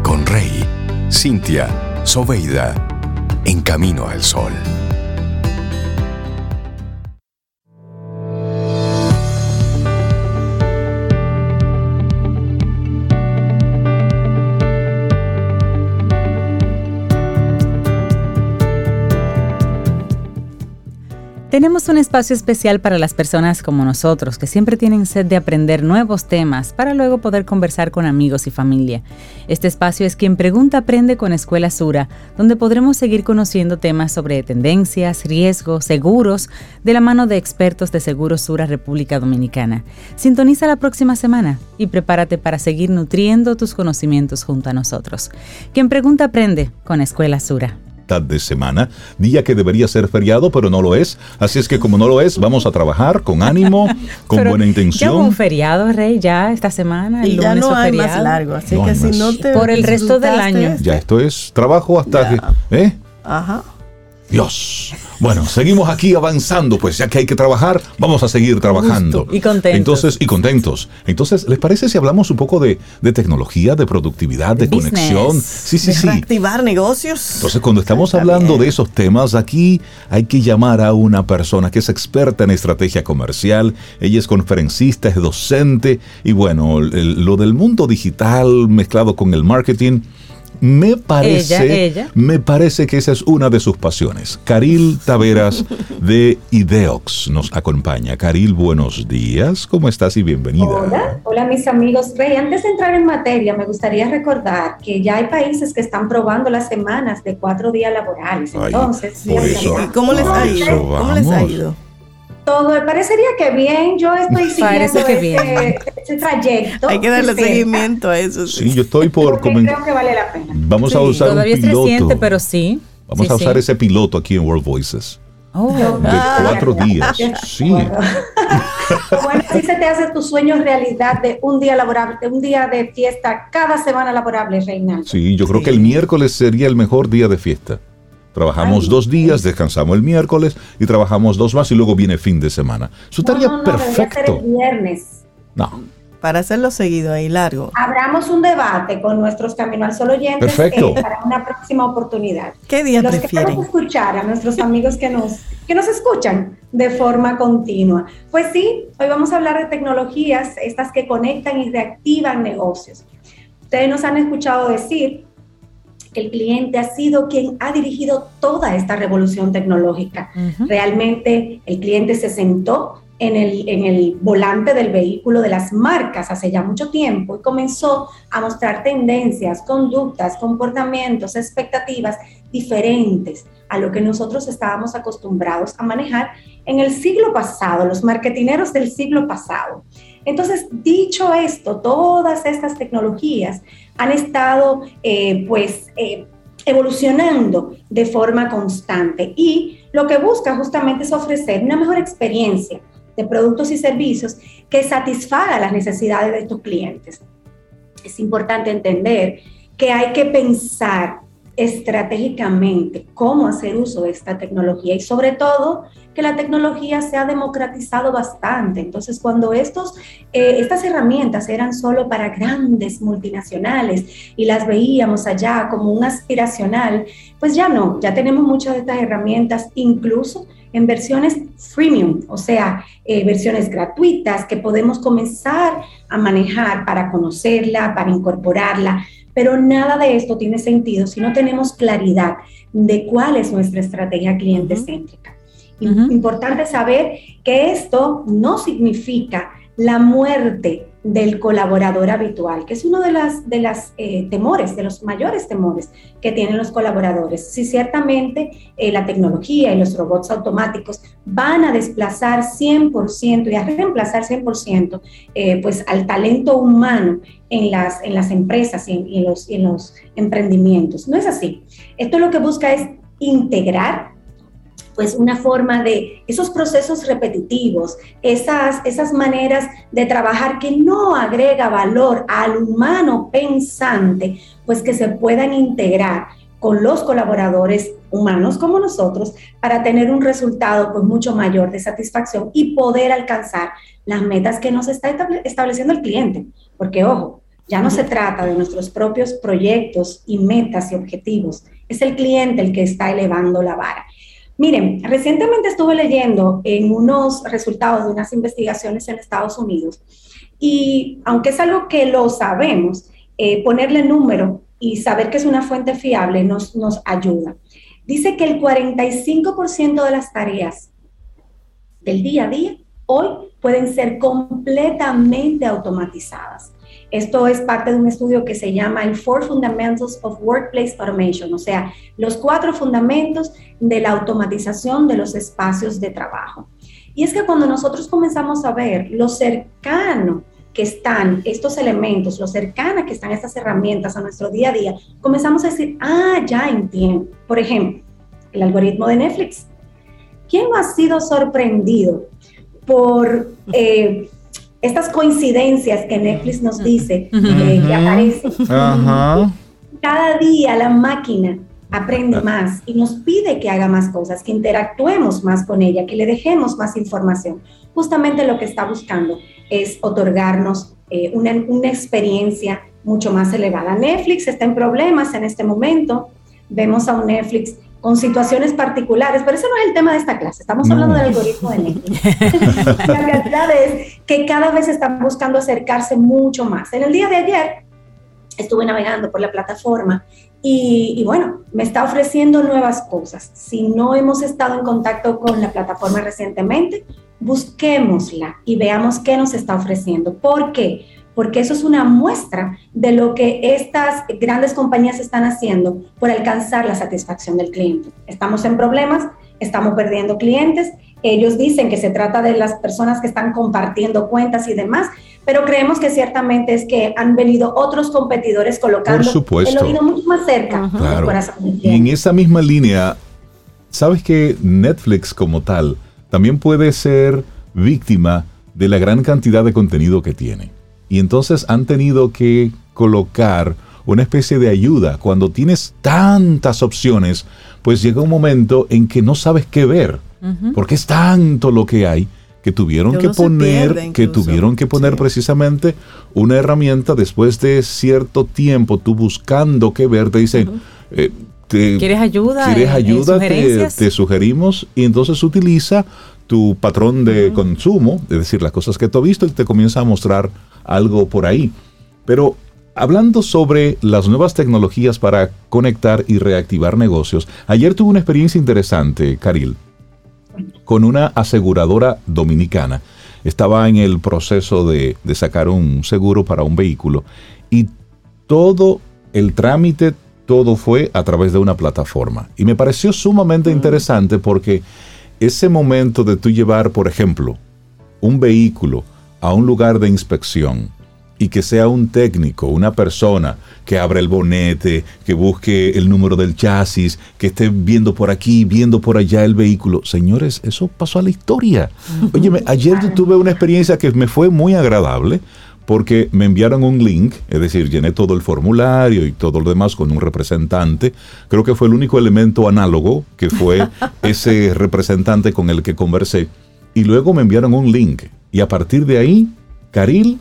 con Rey, Cintia, Soveida, en camino al sol. Tenemos un espacio especial para las personas como nosotros, que siempre tienen sed de aprender nuevos temas para luego poder conversar con amigos y familia. Este espacio es Quien Pregunta Aprende con Escuela Sura, donde podremos seguir conociendo temas sobre tendencias, riesgos, seguros, de la mano de expertos de Seguros Sura República Dominicana. Sintoniza la próxima semana y prepárate para seguir nutriendo tus conocimientos junto a nosotros. Quien Pregunta Aprende con Escuela Sura. Mitad de semana, día que debería ser feriado, pero no lo es. Así es que como no lo es, vamos a trabajar con ánimo, con Pero buena Ya hubo un intención. feriado, Rey, ya esta semana. El Y ya lunes no hay más feriado. largo, así No que si más. no te Por el resto del año. Ya esto es trabajo hasta Ya. que... ¿Eh? Ajá. Dios. Bueno, seguimos aquí avanzando, pues ya que hay que trabajar, vamos a seguir trabajando. Y contentos. Entonces, y contentos. Entonces, ¿les parece si hablamos un poco de, de tecnología, de productividad, de, business. conexión? Sí, sí, De sí. reactivar negocios. Entonces, cuando estamos hablando de esos temas, aquí hay que llamar a una persona que es experta en estrategia comercial. Ella es conferencista, es docente y bueno, el- lo del mundo digital mezclado con el marketing me parece, Ella, ella. me parece que esa es una de sus pasiones. Caril Taveras de Ideox nos acompaña. Caril, buenos días. ¿Cómo estás y bienvenida? Hola, hola mis amigos. Rey, antes de entrar en materia, me gustaría recordar que ya hay países que están probando las semanas de cuatro días laborales. Ay, Entonces, por eso- ¿Y cómo les ha ido? ¿Cómo les ha ido? Todo parecería que bien. Yo estoy siguiendo ese, bien. ese trayecto. Hay que darle Sí, seguimiento a eso. Sí, yo estoy por porque comen- creo que vale la pena. Vamos a Sí, usar Todavía un es reciente, piloto. pero sí. Vamos Sí, a usar sí. ese piloto aquí en World Voices. Oh, De Ah. cuatro días. Sí. bueno, así se te hace tus sueños realidad de un día laborable, de un día de fiesta cada semana laborable, Reinaldo. Sí, yo creo Sí. que el miércoles sería el mejor día de fiesta. Trabajamos Ay, dos días, descansamos el miércoles y trabajamos dos más y luego viene fin de semana. No, estaría no, no, debería ser perfecto. el viernes. No, Para hacerlo seguido ahí, largo. Abramos un debate con nuestros Camino al Sol oyentes Perfecto. eh, para una próxima oportunidad. ¿Qué día Los que prefieren? queremos escuchar a nuestros amigos que nos, que nos escuchan de forma continua. Pues sí, hoy vamos a hablar de tecnologías, estas que conectan y reactivan negocios. Ustedes nos han escuchado decir que el cliente ha sido quien ha dirigido toda esta revolución tecnológica. Realmente el cliente se sentó en el, en el volante del vehículo de las marcas hace ya mucho tiempo y comenzó a mostrar tendencias, conductas, comportamientos, expectativas diferentes a lo que nosotros estábamos acostumbrados a manejar en el siglo pasado, los marketineros del siglo pasado. Entonces, dicho esto, todas estas tecnologías han estado eh, pues eh, evolucionando de forma constante y lo que busca justamente es ofrecer una mejor experiencia de productos y servicios que satisfaga las necesidades de tus clientes. Es importante entender que hay que pensar estratégicamente cómo hacer uso de esta tecnología y sobre todo que la tecnología se ha democratizado bastante. Entonces, cuando estos, eh, estas herramientas eran solo para grandes multinacionales y las veíamos allá como un aspiracional, pues ya no, ya tenemos muchas de estas herramientas incluso en versiones freemium, o sea, eh, versiones gratuitas que podemos comenzar a manejar para conocerla, para incorporarla, pero nada de esto tiene sentido si no tenemos claridad de cuál es nuestra estrategia cliente céntrica. Importante saber que esto no significa la muerte del colaborador habitual, que es uno de las de las eh, temores, de los mayores temores que tienen los colaboradores. Si ciertamente eh, la tecnología y los robots automáticos van a desplazar 100% y a reemplazar 100% eh, pues al talento humano en las, en las empresas y en los, y en los emprendimientos. No es así. Esto lo que busca es integrar pues una forma de esos procesos repetitivos, esas, esas maneras de trabajar que no agrega valor al humano pensante, pues que se puedan integrar con los colaboradores humanos como nosotros para tener un resultado pues mucho mayor de satisfacción y poder alcanzar las metas que nos está estable- estableciendo el cliente. Porque ojo, ya no se trata de nuestros propios proyectos y metas y objetivos, es el cliente el que está elevando la vara. Miren, recientemente estuve leyendo en unos resultados de unas investigaciones en Estados Unidos y aunque es algo que lo sabemos, eh, ponerle número y saber que es una fuente fiable nos, nos ayuda. Dice que el 45% de las tareas del día a día hoy pueden ser completamente automatizadas. Esto es parte de un estudio que se llama el Four Fundamentals of Workplace Automation, o sea, los cuatro fundamentos de la automatización de los espacios de trabajo. Y es que cuando nosotros comenzamos a ver lo cercano que están estos elementos, lo cercana que están estas herramientas a nuestro día a día, comenzamos a decir, ah, ya entiendo. Por ejemplo, el algoritmo de Netflix. ¿Quién no ha sido sorprendido por eh, estas coincidencias que Netflix nos dice eh, que aparecen? Cada día la máquina aprende más y nos pide que haga más cosas, que interactuemos más con ella, que le dejemos más información. Justamente lo que está buscando es otorgarnos eh, una, una experiencia mucho más elevada. Netflix está en problemas en este momento. Vemos a un Netflix con situaciones particulares, pero ese no es el tema de esta clase. Estamos No. hablando del algoritmo de Netflix. La realidad es que cada vez están buscando acercarse mucho más. En el día de ayer estuve navegando por la plataforma Y, y, bueno, me está ofreciendo nuevas cosas. Si no hemos estado en contacto con la plataforma recientemente, busquémosla y veamos qué nos está ofreciendo. ¿Por qué? Porque eso es una muestra de lo que estas grandes compañías están haciendo por alcanzar la satisfacción del cliente. Estamos en problemas, estamos perdiendo clientes. Ellos dicen que se trata de las personas que están compartiendo cuentas y demás, pero creemos que ciertamente es que han venido otros competidores colocando el oído mucho más cerca del corazón Y en esa misma línea, ¿sabes que Netflix como tal también puede ser víctima de la gran cantidad de contenido que tiene? Y entonces han tenido que colocar una especie de ayuda. Cuando tienes tantas opciones, pues llega un momento en que no sabes qué ver, porque es tanto lo que hay que tuvieron que, poner, que tuvieron que poner precisamente una herramienta. Después de cierto tiempo, tú buscando qué ver, te dicen, eh, ¿quieres ayuda? ¿Quieres ayuda? te, sugerimos. Y entonces utiliza tu patrón de consumo, es decir, las cosas que tú has visto y te comienza a mostrar algo por ahí. Pero hablando sobre las nuevas tecnologías para conectar y reactivar negocios, ayer tuve una experiencia interesante, Caril con una aseguradora dominicana. Estaba en el proceso de, sacar un seguro para un vehículo y todo el trámite, todo fue a través de una plataforma. Y me pareció sumamente mm. interesante porque ese momento de tú llevar, por ejemplo, un vehículo a un lugar de inspección, y que sea un técnico, una persona que abra el bonete, que busque el número del chasis, que esté viendo por aquí, viendo por allá el vehículo. Señores, eso pasó a la historia. Óyeme, ayer yo tuve una experiencia que me fue muy agradable porque me enviaron un link, es decir, llené todo el formulario y todo lo demás con un representante. Creo que fue el único elemento análogo que fue ese representante con el que conversé. Y luego me enviaron un link. Y a partir de ahí, Caril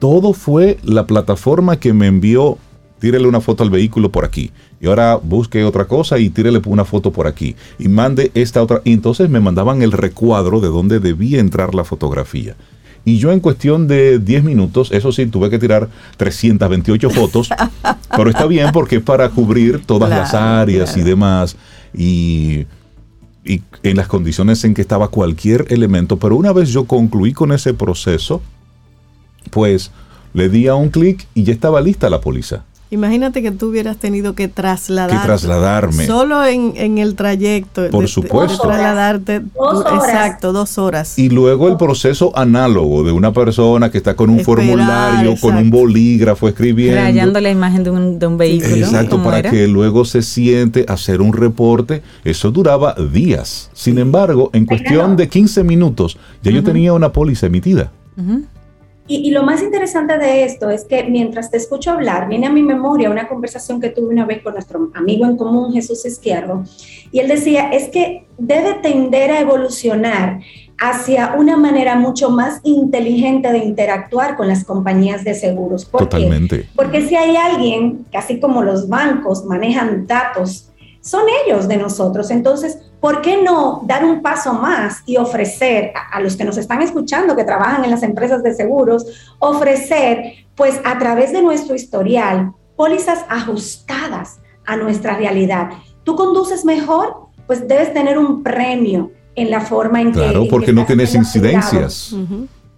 todo fue la plataforma que me envió, tírele una foto al vehículo por aquí. Y ahora busque otra cosa y tírele una foto por aquí. Y mande esta otra. Y entonces me mandaban el recuadro de dónde debía entrar la fotografía. Y yo en cuestión de 10 minutos, eso sí, tuve que tirar 328 fotos, pero está bien porque es para cubrir todas las áreas y demás. Y, y en las condiciones en que estaba cualquier elemento. Pero una vez yo concluí con ese proceso, pues le di a un clic y ya estaba lista la póliza. Imagínate que tú hubieras tenido que trasladar. Que trasladarme. Solo en, el trayecto. Por supuesto. trasladarte. Exacto, dos horas. Y luego el proceso análogo de una persona que está con un formulario, con un bolígrafo escribiendo. Rayando la imagen de un, de un vehículo. Exacto, para que luego se siente hacer un reporte. Eso duraba días. Sin embargo, en cuestión de 15 minutos, ya yo tenía una póliza emitida. Y, lo más interesante de esto es que mientras te escucho hablar, viene a mi memoria una conversación que tuve una vez con nuestro amigo en común, Jesús Izquierdo, y él decía, es que debe tender a evolucionar hacia una manera mucho más inteligente de interactuar con las compañías de seguros. ¿Por Totalmente. Porque si hay alguien, que así como los bancos manejan datos, son ellos de nosotros. Entonces, ¿por qué no dar un paso más y ofrecer a, los que nos están escuchando, que trabajan en las empresas de seguros, ofrecer, pues a través de nuestro historial, pólizas ajustadas a nuestra realidad? ¿Tú conduces mejor? Pues debes tener un premio en la forma en que... Claro, porque no tienes incidencias.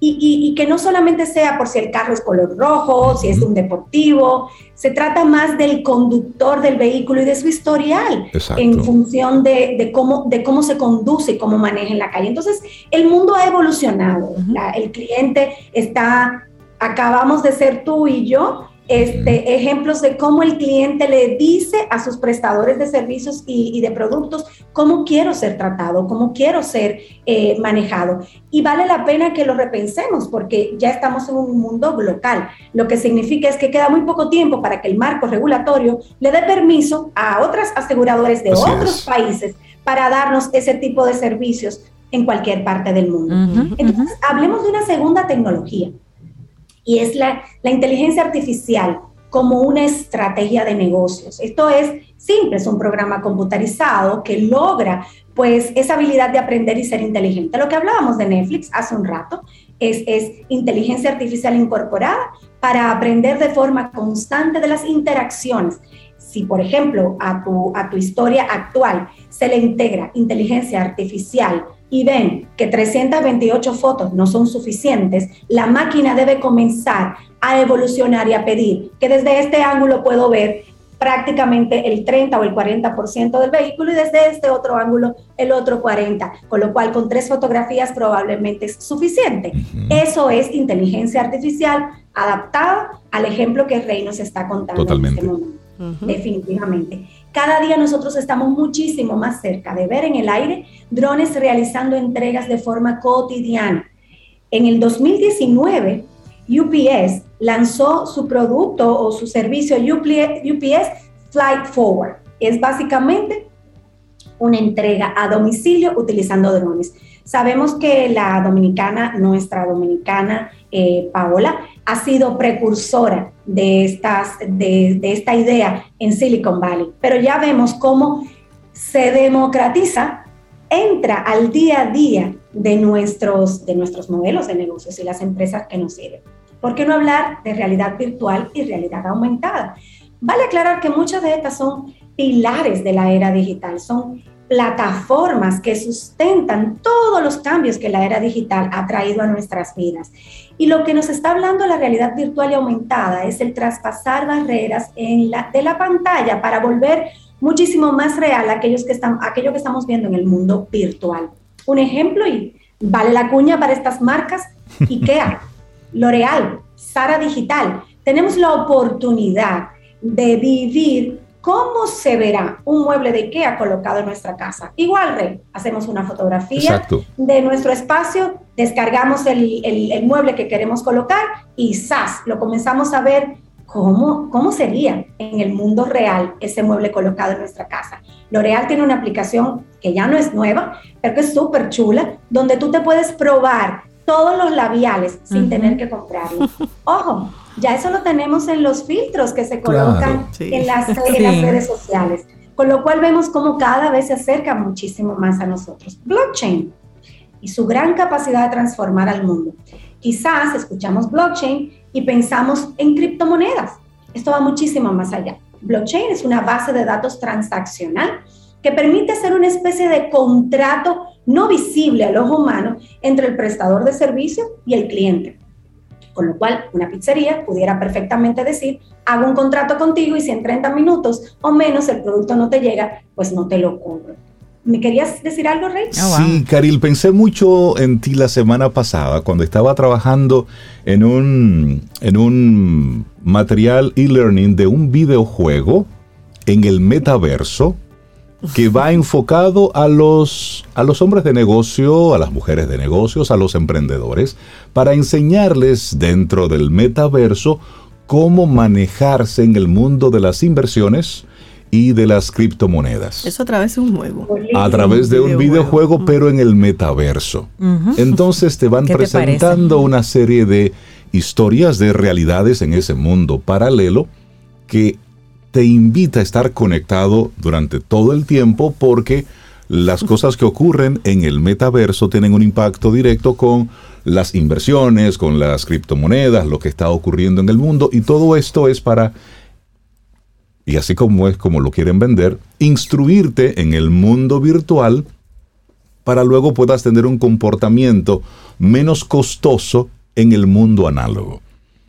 Y, que no solamente sea por si el carro es color rojo, si es un deportivo, se trata más del conductor del vehículo y de su historial en función de, cómo, de cómo se conduce y cómo maneja en la calle. Entonces, el mundo ha evolucionado, el cliente está, acabamos de ser tú y yo, este, ejemplos de cómo el cliente le dice a sus prestadores de servicios y, de productos cómo quiero ser tratado, cómo quiero ser eh, manejado. Y vale la pena que lo repensemos porque ya estamos en un mundo local, lo que significa es que queda muy poco tiempo para que el marco regulatorio le dé permiso a otras aseguradores de otros países para darnos ese tipo de servicios en cualquier parte del mundo. Entonces, hablemos de una segunda tecnología y es la, inteligencia artificial como una estrategia de negocios. Esto es simple, es un programa computarizado que logra pues esa habilidad de aprender y ser inteligente. Lo que hablábamos de Netflix hace un rato es, es inteligencia artificial incorporada para aprender de forma constante de las interacciones si por ejemplo a tu, a tu historia actual se le integra inteligencia artificial y ven que 328 fotos no son suficientes, la máquina debe comenzar a evolucionar y a pedir que desde este ángulo puedo ver prácticamente el 30 o el 40% del vehículo y desde este otro ángulo el otro 40, con lo cual con tres fotografías probablemente es suficiente. Eso es inteligencia artificial adaptada al ejemplo que Rey nos está contando Totalmente. en este momento. Definitivamente. Cada día nosotros estamos muchísimo más cerca de ver en el aire drones realizando entregas de forma cotidiana. En el 2019, UPS lanzó su producto o su servicio UPS Flight Forward. Es básicamente una entrega a domicilio utilizando drones. Sabemos que la dominicana, nuestra dominicana eh, Paola, ha sido precursora de, estas, de, de esta idea en Silicon Valley, pero ya vemos cómo se democratiza, entra al día a día de nuestros, de nuestros modelos de negocios y las empresas que nos sirven. ¿Por qué no hablar de realidad virtual y realidad aumentada? Vale aclarar que muchas de estas son pilares de la era digital, son plataformas que sustentan todos los cambios que la era digital ha traído a nuestras vidas. Y lo que nos está hablando la realidad virtual y aumentada es el traspasar barreras en la, de la pantalla para volver muchísimo más real aquellos que están, aquello que estamos viendo en el mundo virtual. Un ejemplo, y vale la cuña para estas marcas, IKEA, L'Oreal, Sara Digital. Tenemos la oportunidad de vivir ¿Cómo se verá un mueble de IKEA colocado en nuestra casa? Igual, Rey, hacemos una fotografía Exacto. de nuestro espacio, descargamos el, el, el, mueble que queremos colocar y ¡zas! Lo comenzamos a ver cómo, cómo sería en el mundo real ese mueble colocado en nuestra casa. L'Oreal tiene una aplicación que ya no es nueva, pero que es súper chula, donde tú te puedes probar todos los labiales sin uh -huh. tener que comprarlo. Ojo, ya eso lo tenemos en los filtros que se colocan claro, sí. en, las, en sí. las, redes sociales. Con lo cual vemos cómo cada vez se acerca muchísimo más a nosotros. Blockchain y su gran capacidad de transformar al mundo. Quizás escuchamos blockchain y pensamos en criptomonedas. Esto va muchísimo más allá. Blockchain es una base de datos transaccional que permite hacer una especie de contrato no visible al ojo humano entre el prestador de servicio y el cliente. Con lo cual, una pizzería pudiera perfectamente decir, hago un contrato contigo y si en 30 minutos o menos el producto no te llega, pues no te lo cobro. ¿Me querías decir algo, Rey? Oh, wow. Sí, Caril, pensé mucho en ti la semana pasada cuando estaba trabajando en un, en un material e-learning de un videojuego en el metaverso que va enfocado a los, a los hombres de negocio, a las mujeres de negocios, a los emprendedores, para enseñarles dentro del metaverso cómo manejarse en el mundo de las inversiones y de las criptomonedas. Eso a través de un juego. A través de un videojuego, pero en el metaverso. Uh -huh. Entonces te van presentando te una serie de historias de realidades en ese mundo paralelo que te invita a estar conectado durante todo el tiempo porque las cosas que ocurren en el metaverso tienen un impacto directo con las inversiones, con las criptomonedas, lo que está ocurriendo en el mundo y todo esto es para, y así como es como lo quieren vender, instruirte en el mundo virtual para luego puedas tener un comportamiento menos costoso en el mundo análogo.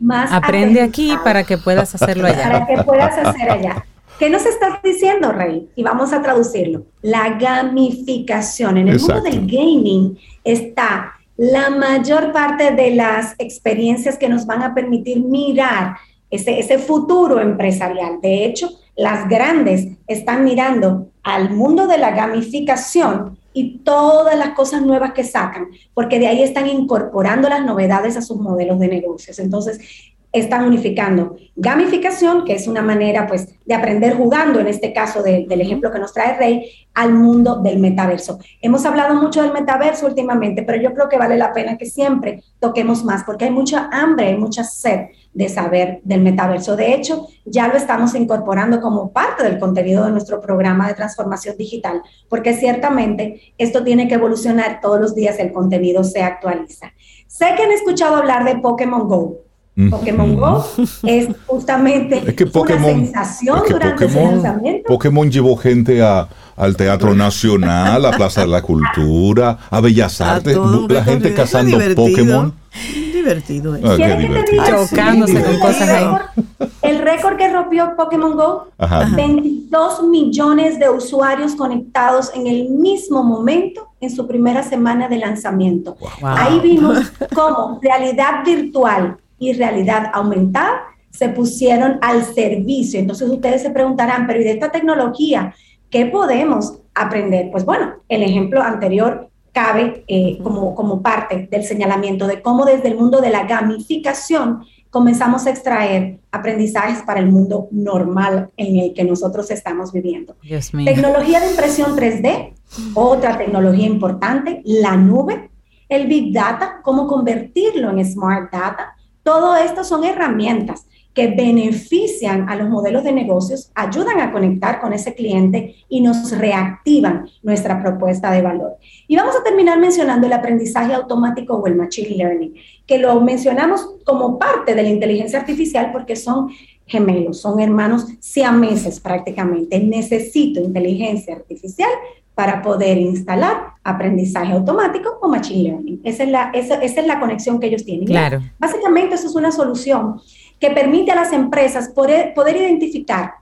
Más Aprende aquí para que puedas hacerlo allá. Para que puedas hacer allá. ¿Qué nos estás diciendo, Rey? Y vamos a traducirlo. La gamificación. En el Exacto. mundo del gaming está la mayor parte de las experiencias que nos van a permitir mirar ese, ese futuro empresarial. De hecho, las grandes están mirando al mundo de la gamificación y todas las cosas nuevas que sacan, porque de ahí están incorporando las novedades a sus modelos de negocios. Entonces, están unificando gamificación, que es una manera pues de aprender jugando, en este caso de, del ejemplo que nos trae Rey, al mundo del metaverso. Hemos hablado mucho del metaverso últimamente, pero yo creo que vale la pena que siempre toquemos más, porque hay mucha hambre, hay mucha sed de saber del metaverso. De hecho, ya lo estamos incorporando como parte del contenido de nuestro programa de transformación digital, porque ciertamente esto tiene que evolucionar todos los días, el contenido se actualiza. Sé que han escuchado hablar de Pokémon Go. Pokémon Go es justamente Es que Pokémon, una sensación es que durante su Pokémon, lanzamiento. Pokémon llevó gente a, al Teatro Nacional, a Plaza de la Cultura, a Bellas A Artes, un la gente cazando Divertido. Pokémon. Divertido. ¿eh? Ah. Chocándose con cosas ahí. El récord que rompió Pokémon Go, Ajá. 22 millones de usuarios conectados en el mismo momento en su primera semana de lanzamiento. Wow. Ahí vimos cómo realidad virtual y realidad aumentada se pusieron al servicio. Entonces ustedes se preguntarán, pero ¿y de esta tecnología qué podemos aprender? Pues bueno, el ejemplo anterior cabe eh, como, como parte del señalamiento de cómo desde el mundo de la gamificación comenzamos a extraer aprendizajes para el mundo normal en el que nosotros estamos viviendo. Dios mío. Tecnología de impresión 3D, otra tecnología importante, la nube, el Big Data, cómo convertirlo en Smart Data. Todo esto son herramientas que benefician a los modelos de negocios, ayudan a conectar con ese cliente y nos reactivan nuestra propuesta de valor. Y vamos a terminar mencionando el aprendizaje automático o el machine learning, que lo mencionamos como parte de la inteligencia artificial porque son gemelos, son hermanos siameses prácticamente. Necesito inteligencia artificial para poder instalar aprendizaje automático o machine learning. Esa es la, esa, esa es la conexión que ellos tienen. Claro. Básicamente eso es una solución que permite a las empresas poder, poder identificar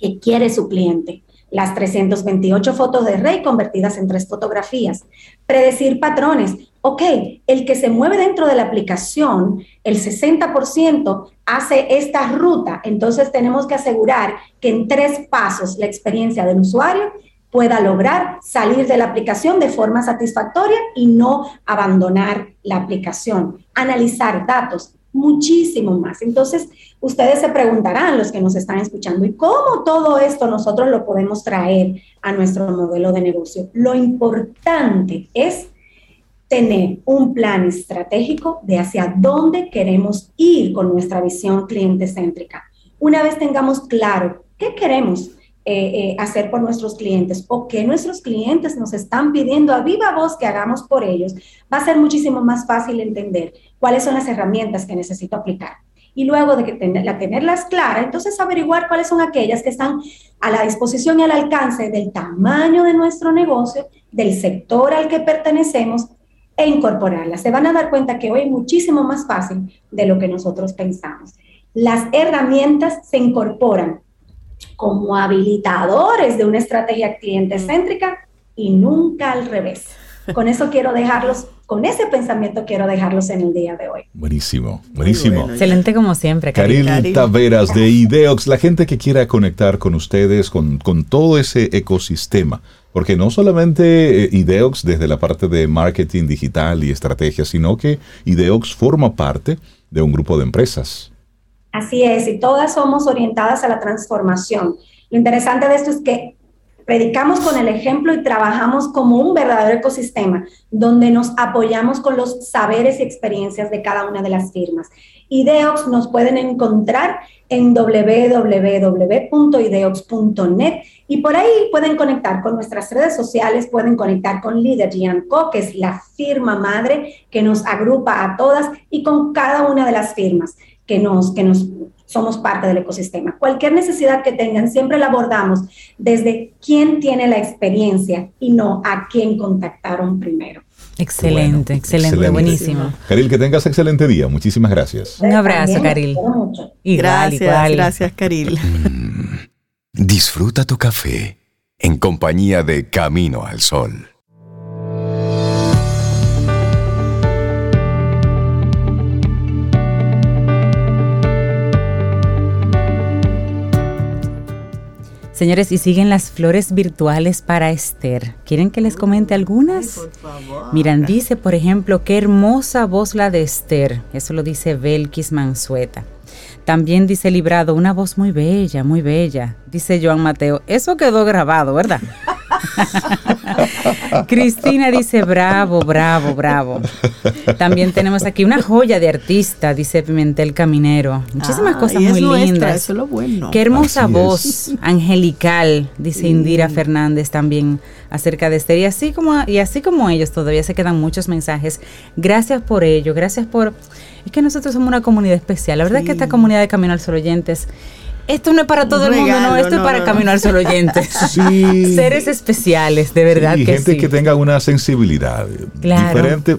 qué quiere su cliente. Las 328 fotos de Rey convertidas en tres fotografías. Predecir patrones. Ok, el que se mueve dentro de la aplicación, el 60% hace esta ruta. Entonces tenemos que asegurar que en tres pasos la experiencia del usuario pueda lograr salir de la aplicación de forma satisfactoria y no abandonar la aplicación. Analizar datos, muchísimo más. Entonces, ustedes se preguntarán, los que nos están escuchando, ¿y cómo todo esto nosotros lo podemos traer a nuestro modelo de negocio? Lo importante es tener un plan estratégico de hacia dónde queremos ir con nuestra visión cliente céntrica. Una vez tengamos claro qué queremos eh, eh, hacer por nuestros clientes o qué nuestros clientes nos están pidiendo a viva voz que hagamos por ellos, va a ser muchísimo más fácil entender cuáles son las herramientas que necesito aplicar. Y luego de que tener, la, tenerlas claras, entonces averiguar cuáles son aquellas que están a la disposición y al alcance del tamaño de nuestro negocio, del sector al que pertenecemos e incorporarlas. Se van a dar cuenta que hoy es muchísimo más fácil de lo que nosotros pensamos. Las herramientas se incorporan como habilitadores de una estrategia cliente céntrica y nunca al revés. Con eso quiero dejarlos, con ese pensamiento quiero dejarlos en el día de hoy. Buenísimo, buenísimo. bueno. Excelente como siempre, Karil. Caril Caril. Taveras de Ideox, la gente que quiera conectar con ustedes, con, con todo ese ecosistema, porque no solamente eh, Ideox desde la parte de marketing digital y estrategia, sino que Ideox forma parte de un grupo de empresas. Así es, y todas somos orientadas a la transformación. Lo interesante de esto es que predicamos con el ejemplo y trabajamos como un verdadero ecosistema, donde nos apoyamos con los saberes y experiencias de cada una de las firmas. Ideox nos pueden encontrar en www.ideox.net y por ahí pueden conectar con nuestras redes sociales, pueden conectar con Líder Co, que es la firma madre que nos agrupa a todas y con cada una de las firmas que nos, que nos somos parte del ecosistema. Cualquier necesidad que tengan, siempre la abordamos desde quién tiene la experiencia y no a quién contactaron primero. Excelente, Bueno, excelente, buenísimo. Caril, que tengas excelente día. Muchísimas gracias. Un abrazo, También, mucho. Igual, gracias, igual. gracias, Karil. Disfruta tu café en compañía de Camino al Sol. Señores, y siguen las flores virtuales para Esther. ¿Quieren que les comente algunas? Miran, dice, por ejemplo, qué hermosa voz la de Esther. Eso lo dice Belkis Mansueta. También dice Librado, una voz muy bella, muy bella. Dice Joan Mateo, eso quedó grabado, ¿verdad? Cristina dice, bravo, bravo, bravo. También tenemos aquí una joya de artista, dice Pimentel Caminero. Muchísimas Ah, cosas y es muy nuestra, lindas. eso es lo bueno. Qué hermosa Así voz, es. angelical, dice Indira Fernández también acerca de Esther. Y así como, y así como ellos, todavía se quedan muchos mensajes. Gracias por ello, gracias por... Es que nosotros somos una comunidad especial. La verdad es que esta comunidad de Camino al Sol Oyentes, esto no es para todo el mundo, no, esto es para no, Camino no. al Sol Oyentes. Sí. Seres especiales, de verdad Sí, que gente sí. que tenga una sensibilidad Claro. diferente.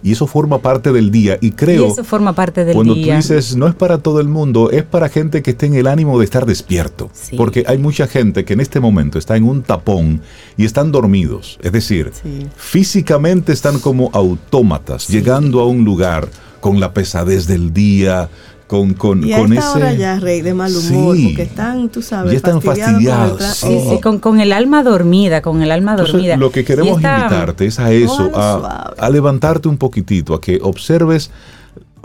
Y eso forma parte del día. Y y creo, eso forma parte del cuando día. tú dices no es para todo el mundo, es para gente que esté en el ánimo de estar despierto. Sí. Porque hay mucha gente que en este momento está en un tapón y están dormidos. Es decir, Sí. físicamente están como autómatas, llegando a un lugar con la pesadez del día, con, con, Y a con esta ese... hora ya, Rey, de mal humor, Sí. porque están, tú sabes, Ya están fastidiados con el fastidiados, tra- Sí, Oh. sí, con, con el alma dormida, con el alma Entonces, dormida. lo que queremos esta- invitarte es a eso, a, a levantarte un poquitito, a que observes,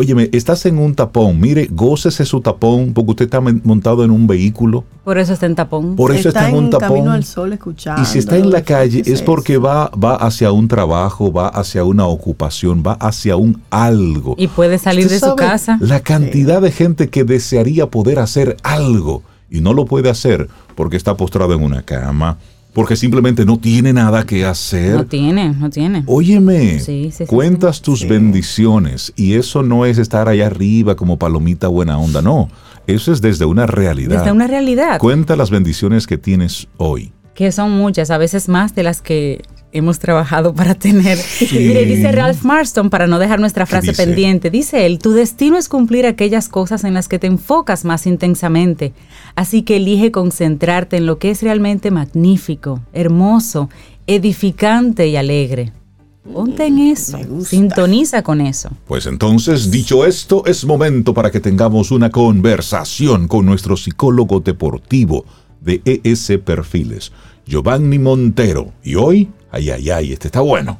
óyeme, estás en un tapón, mire, gócese su tapón, porque usted está montado en un vehículo, Por eso está en tapón. por eso está, en un tapón. camino al sol escuchando. Y si está en la calle ¿qué es porque va, va hacia un trabajo, va hacia una ocupación, va hacia un algo. Y puede salir de su casa. La cantidad de gente que desearía poder hacer algo y no lo puede hacer porque está postrado en una cama, porque simplemente no tiene nada que hacer. No tiene, no tiene. Óyeme, Sí, sí, sí, cuentas tus bendiciones y eso no es estar allá arriba como palomita buena onda, no. Eso es desde una realidad. Desde una realidad. Cuenta las bendiciones que tienes hoy. que son muchas, a veces más de las que hemos trabajado para tener. Mire, dice Ralph Marston, para no dejar nuestra ¿Qué frase dice? pendiente, dice él, tu destino es cumplir aquellas cosas en las que te enfocas más intensamente, así que elige concentrarte en lo que es realmente magnífico, hermoso, edificante y alegre. Ponte en eso, sintoniza con eso. Pues entonces, dicho esto, es momento para que tengamos una conversación con nuestro psicólogo deportivo de ES Perfiles, Giovanni Montero. Y hoy, ay, ay, ay, este está bueno.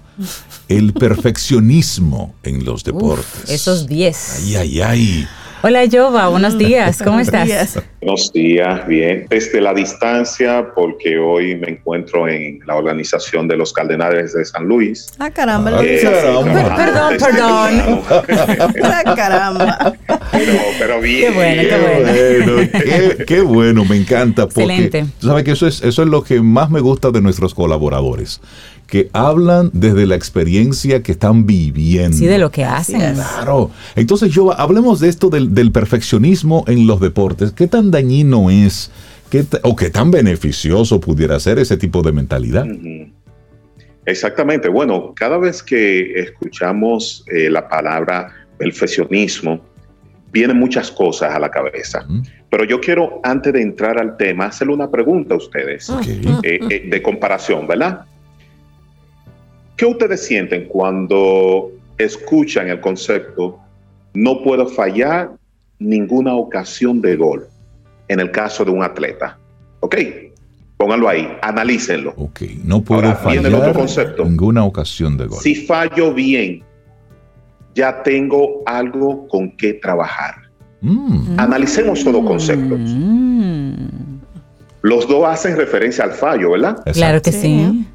El perfeccionismo en los deportes. Esos 10. Ay, ay, ay. Hola Jova, buenos días, ¿cómo estás? Días. Buenos días, bien. Desde la distancia, porque hoy me encuentro en la organización de los Cardenales de San Luis. Ah, caramba, Ah, Eh, caramba. Perdón, desde temprano. Ah, caramba. pero, pero bien. Qué bueno, qué bueno. Bueno, qué, qué bueno, me encanta. Porque Excelente. tú sabes que eso es, eso es lo que más me gusta de nuestros colaboradores, que hablan desde la experiencia que están viviendo. Sí, de lo que hacen. Claro. Entonces, yo hablemos de esto del, del perfeccionismo en los deportes. ¿Qué tan dañino es? ¿Qué ta- o qué tan beneficioso pudiera ser ese tipo de mentalidad? Exactamente. Bueno, cada vez que escuchamos eh, la palabra perfeccionismo, vienen muchas cosas a la cabeza. Pero yo quiero, antes de entrar al tema, hacerle una pregunta a ustedes. Eh, eh, de comparación, ¿verdad? ¿Qué ustedes sienten cuando escuchan el concepto no puedo fallar ninguna ocasión de gol en el caso de un atleta? ¿Ok? Pónganlo ahí, analícenlo. Ok, no puedo Ahora viene el otro fallar concepto. ninguna ocasión de gol. Si fallo bien, ya tengo algo con qué trabajar. Mm, Analicemos todos los conceptos. Mm, Los dos hacen referencia al fallo, ¿verdad? claro que Sí.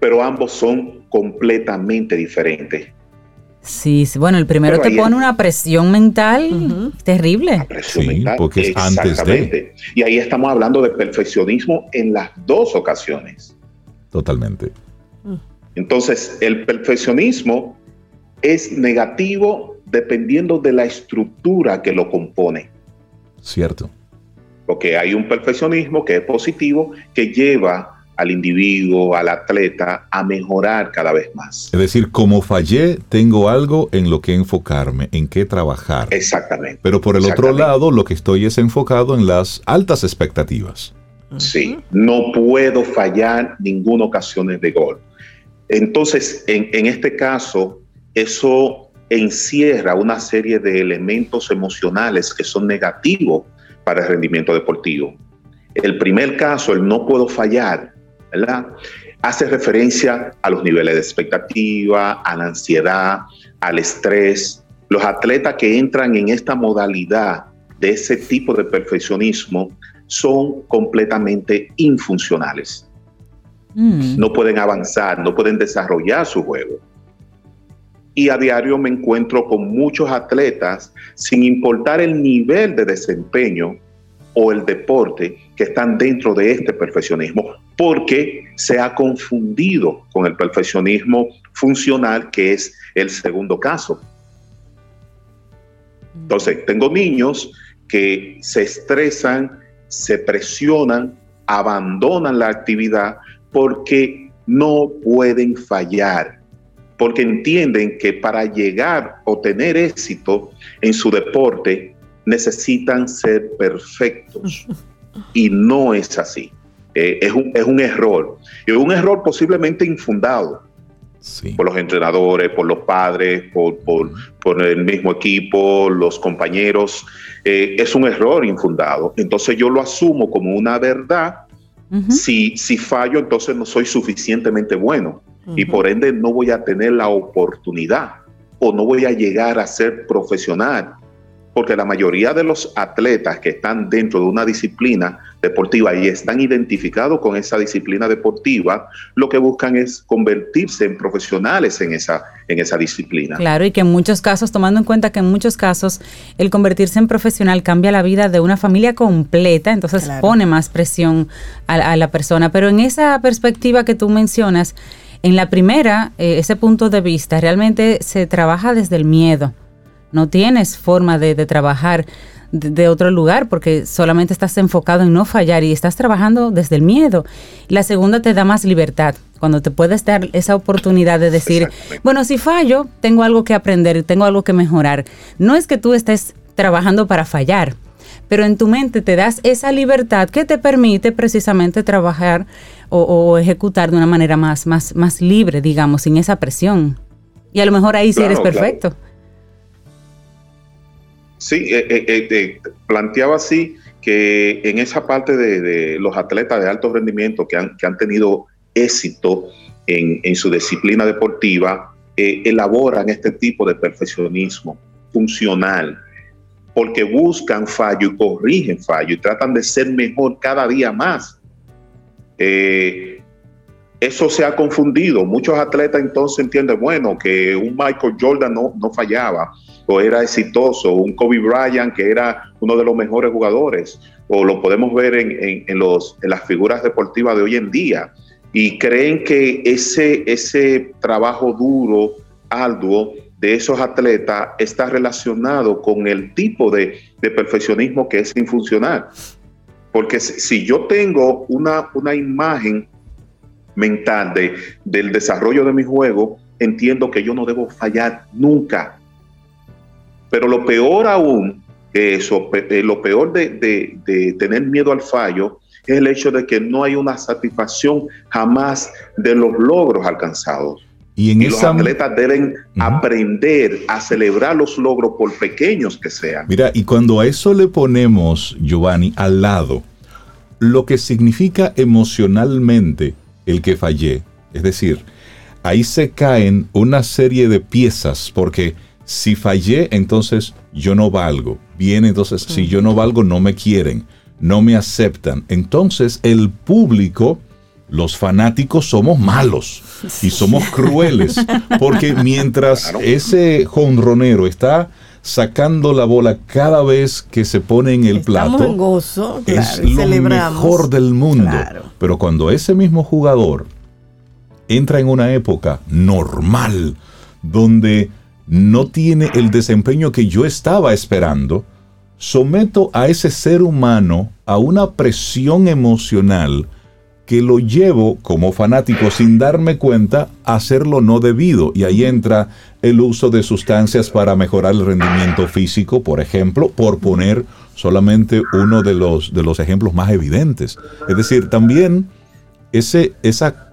Pero ambos son completamente diferentes. Sí, sí. Bueno, el primero Pero te pone es- una presión mental terrible. presión Sí, mental. porque es antes de. Exactamente. Y ahí estamos hablando de perfeccionismo en las dos ocasiones. Totalmente. Entonces, el perfeccionismo es negativo dependiendo de la estructura que lo compone. Cierto. Porque hay un perfeccionismo que es positivo, que lleva al individuo, al atleta, a mejorar cada vez más. Es decir, como fallé, tengo algo en lo que enfocarme, en qué trabajar. Exactamente. Pero por el otro lado, lo que estoy es enfocado en las altas expectativas. Sí, no puedo fallar ninguna ocasión de gol. Entonces, en, en este caso, eso encierra una serie de elementos emocionales que son negativos para el rendimiento deportivo. El primer caso, el no puedo fallar, ¿verdad? Hace referencia a los niveles de expectativa, a la ansiedad, al estrés. Los atletas que entran en esta modalidad de ese tipo de perfeccionismo son completamente infuncionales. Mm. no pueden avanzar, no pueden desarrollar su juego. Y a diario me encuentro con muchos atletas, sin importar el nivel de desempeño o el deporte, que están dentro de este perfeccionismo, porque se ha confundido con el perfeccionismo funcional, que es el segundo caso. Entonces, tengo niños que se estresan, se presionan, abandonan la actividad porque no pueden fallar, porque entienden que para llegar o tener éxito en su deporte necesitan ser perfectos. Y no es así. Eh, es, un, es un error. Y un error posiblemente infundado Sí. por los entrenadores, por los padres, por, por- por el mismo equipo, los compañeros. Eh, es un error infundado. Entonces yo lo asumo como una verdad. Ujú. Si, si fallo, entonces no soy suficientemente bueno y por ende no voy a tener la oportunidad o no voy a llegar a ser profesional. Porque la mayoría de los atletas que están dentro de una disciplina deportiva y están identificados con esa disciplina deportiva, lo que buscan es convertirse en profesionales en esa, en esa disciplina. Claro, y que en muchos casos, tomando en cuenta que en muchos casos el convertirse en profesional cambia la vida de una familia completa, entonces Claro. pone más presión a, a la persona. Pero en esa perspectiva que tú mencionas, en la primera, eh, ese punto de vista, realmente se trabaja desde el miedo. No tienes forma de, de trabajar de, de otro lugar porque solamente estás enfocado en no fallar y estás trabajando desde el miedo. La segunda te da más libertad, cuando te puedes dar esa oportunidad de decir, bueno, si fallo, tengo algo que aprender, tengo algo que mejorar. No es que tú estés trabajando para fallar, pero en tu mente te das esa libertad que te permite precisamente trabajar o, o ejecutar de una manera más, más, más libre, digamos, sin esa presión. Y a lo mejor ahí sí Claro, eres claro. Sí, eh, eh, eh, planteaba así que en esa parte de, de los atletas de alto rendimiento que han, que han tenido éxito en, en su disciplina deportiva, eh, elaboran este tipo de perfeccionismo funcional, porque buscan fallo y corrigen fallo y tratan de ser mejor cada día más. Eh, eso se ha confundido. Muchos atletas entonces entienden, bueno, que un Michael Jordan no, no fallaba, era exitoso, un Kobe Bryant que era uno de los mejores jugadores, o lo podemos ver en, en- los, en las figuras deportivas de hoy en día, y creen que ese, ese trabajo duro, arduo de esos atletas está relacionado con el tipo de, de perfeccionismo que es infuncional. Porque si yo tengo una, una imagen mental de, del desarrollo de mi juego, entiendo que yo no debo fallar nunca. Pero lo peor aún, eso, eh, lo peor de, de- de tener miedo al fallo es el hecho de que no hay una satisfacción jamás de los logros alcanzados. Y en Y los atletas deben aprender a celebrar los logros por pequeños que sean. Mira, y cuando a eso le ponemos, Giovanni, al lado, lo que significa emocionalmente el que fallé, es decir, ahí se caen una serie de piezas, porque si fallé, entonces yo no valgo. Bien, entonces si yo no valgo, no me quieren, no me aceptan. Entonces el público, los fanáticos somos malos y somos crueles, porque mientras ese jonronero está sacando la bola cada vez que se pone en el Estamos plato, en gozo, es claro, lo celebramos. mejor del mundo. Claro. Pero cuando ese mismo jugador entra en una época normal, donde no tiene el desempeño que yo estaba esperando, someto a ese ser humano a una presión emocional que lo llevo como fanático sin darme cuenta a hacer lo no debido. Y ahí entra el uso de sustancias para mejorar el rendimiento físico, por ejemplo, por poner solamente uno de los, de los ejemplos más evidentes. Es decir, también ese, esa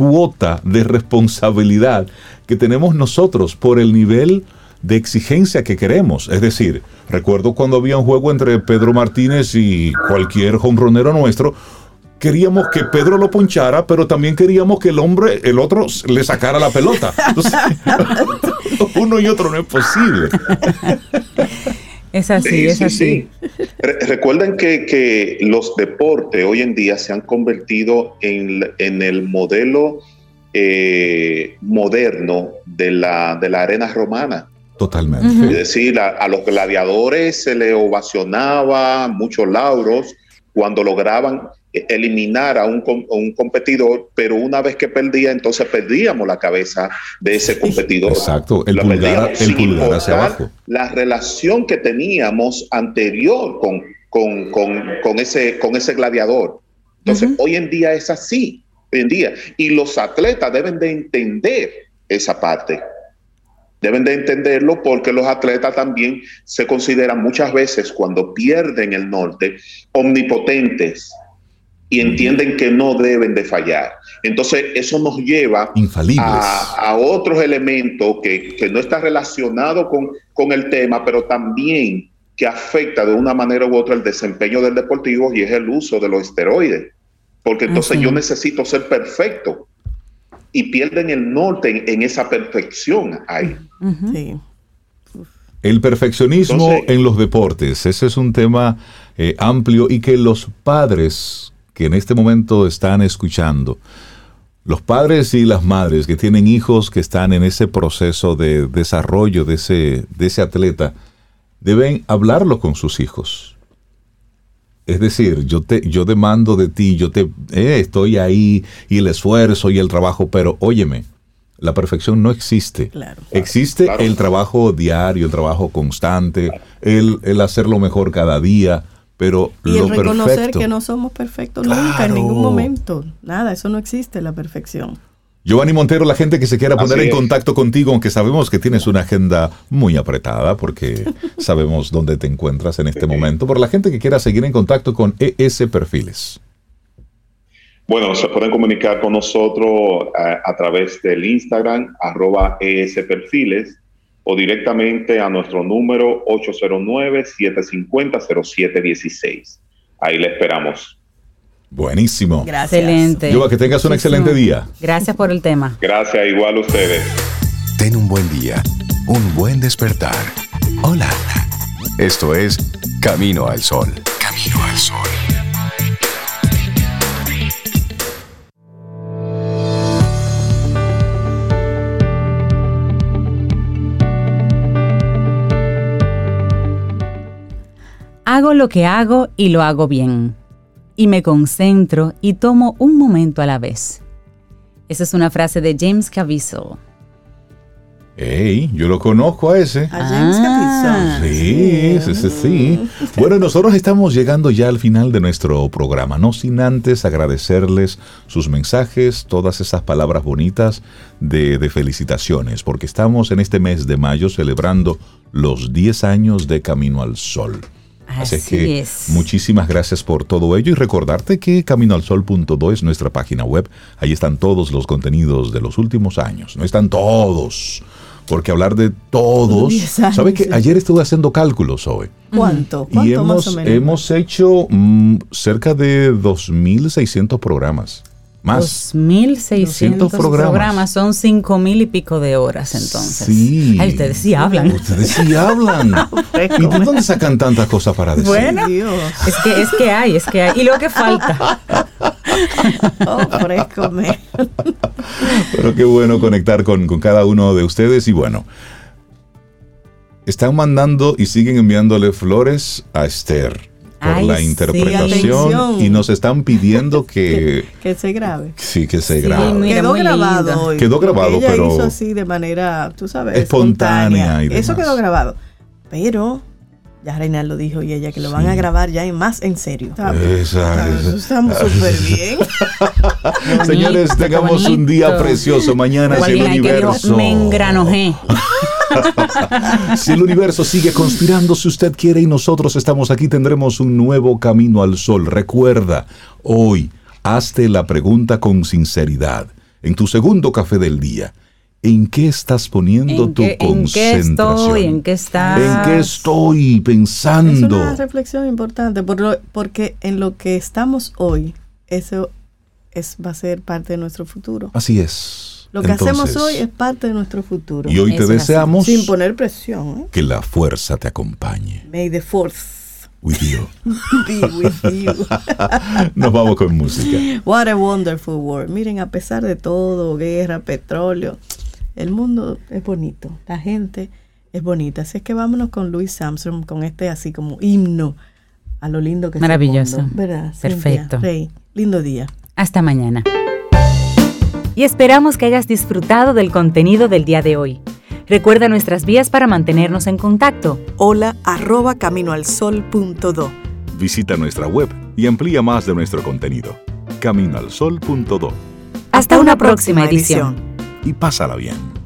cuota de responsabilidad que tenemos nosotros por el nivel de exigencia que queremos. Es decir, recuerdo cuando había un juego entre Pedro Martínez y cualquier hombronero nuestro, queríamos que Pedro lo ponchara, pero también queríamos que el hombre, el otro, le sacara la pelota. Uno y otro no es posible. Es así, Sí, es sí, así. sí. Re- recuerden que, que los deportes hoy en día se han convertido en, en el modelo eh, moderno de la, de la arena romana. Totalmente. Es decir, a, a los gladiadores se le ovacionaba muchos lauros cuando lograban eliminar a un, com- a un competidor, pero una vez que perdía, entonces perdíamos la cabeza de ese competidor. Exacto, el La pulgar, el pulgar hacia abajo. La relación que teníamos anterior con, con, con, con ese, con ese gladiador. Entonces, hoy en día es así, hoy en día. Y los atletas deben de entender esa parte. Deben de entenderlo porque los atletas también se consideran muchas veces cuando pierden el norte omnipotentes y entienden que no deben de fallar. Entonces eso nos lleva a, a otros elementos que, que no está relacionado con, con el tema, pero también que afecta de una manera u otra el desempeño del deportivo y es el uso de los esteroides. Porque entonces Así. yo necesito ser perfecto y pierden el norte en, en esa perfección ahí. Sí. El perfeccionismo Entonces- en los deportes, ese es un tema eh, amplio y que los padres que en este momento están escuchando, los padres y las madres que tienen hijos que están en ese proceso de desarrollo de ese, de ese atleta, deben hablarlo con sus hijos. Es decir, yo te, yo demando de ti, yo te eh, estoy ahí y el esfuerzo y el trabajo, pero óyeme, la perfección no existe. Claro. Existe Claro. el trabajo diario, el trabajo constante, el, el hacerlo mejor cada día, pero Y lo el reconocer perfecto. que no somos perfectos nunca, en ningún momento. Nada, eso no existe, la perfección. Giovanni Montero, la gente que se quiera poner Así en es. contacto contigo, aunque sabemos que tienes una agenda muy apretada, porque sabemos dónde te encuentras en este momento, por la gente que quiera seguir en contacto con ES Perfiles. Bueno, se pueden comunicar con nosotros a, a través del Instagram, arroba esperfiles, o directamente a nuestro número 809-750-0716. Ahí le esperamos. Buenísimo. Gracias. Excelente. Giova, que tengas un Muchísimo. excelente día. Gracias por el tema. Gracias, igual a ustedes. Ten un buen día, un buen despertar. Hola. Esto es Camino al Sol. Camino al Sol. Hago lo que hago y lo hago bien. Y me concentro y tomo un momento a la vez. Esa es una frase de James Caviezel. Ey, yo lo conozco a ese. A James Ah. Caviezel. Sí, sí, sí, sí. Bueno, nosotros estamos llegando ya al final de nuestro programa, no sin antes agradecerles sus mensajes, todas esas palabras bonitas de, de felicitaciones, porque estamos en este mes de mayo celebrando los 10 años de Camino al Sol. Así, es Así que es. muchísimas gracias por todo ello y recordarte que caminoalsol.do es nuestra página web. Ahí están todos los contenidos de los últimos años. No están todos, porque hablar de todos... Diez años, ¿Sabe que ayer estuve haciendo cálculos hoy? ¿Cuánto? Y ¿Cuánto más hemos, o menos? hemos hecho mm, cerca de 2.600 programas. Más. 2.600 200 programas. programas. Son 5.000 y pico de horas entonces. Sí. Ay, ustedes sí hablan. Ustedes sí hablan. ¿Y de dónde sacan tantas cosas para decir? Bueno. Dios. Es que, es que hay, es que hay. Y lo que falta. Oh. Pero qué bueno conectar con, con cada uno de ustedes. Y bueno, están mandando y siguen enviándole flores a Esther por Ay, la sí, interpretación atención. y nos están pidiendo que que se grabe. sí que se Sí, grabe. mira, quedó grabado hoy. Quedó grabado, ella pero- hizo así de manera, tú sabes, Espontánea y Eso demás. quedó grabado. Pero ya Reinaldo dijo y ella que lo van a grabar ya en más en serio. Estamos súper bien. Señores, tengamos un día precioso. Mañana si el universo. me engranojé. Si el universo sigue conspirando, si usted quiere y nosotros estamos aquí, tendremos un nuevo camino al sol. Recuerda, hoy, hazte la pregunta con sinceridad. En tu segundo café del día, ¿en qué estás poniendo ¿En tu qué, en qué concentración? estoy? ¿En qué estás? ¿En qué estoy Es pensando? una reflexión importante por lo- porque en lo que estamos hoy, eso es, va a ser parte de nuestro futuro. Así es. Lo que hacemos Entonces- hoy es parte de nuestro futuro. Y hoy te Eso es deseamos Sin poner presión. ¿eh? que la fuerza te acompañe. May the force With you. be with you. Nos vamos con música. What a wonderful world. Miren, a pesar de todo, guerra, petróleo, el mundo es bonito, la gente es bonita. Así es que vámonos con Louis Armstrong, con este así como himno a lo lindo que es el Maravilloso. mundo, ¿Verdad? Cintia? Perfecto. Rey, lindo día. Hasta mañana. Y esperamos que hayas disfrutado del contenido del día de hoy. Recuerda nuestras vías para mantenernos en contacto. Hola arroba caminoalsol.do. Visita nuestra web y amplía más de nuestro contenido. Caminoalsol.do. Hasta una próxima edición. Y pásala bien.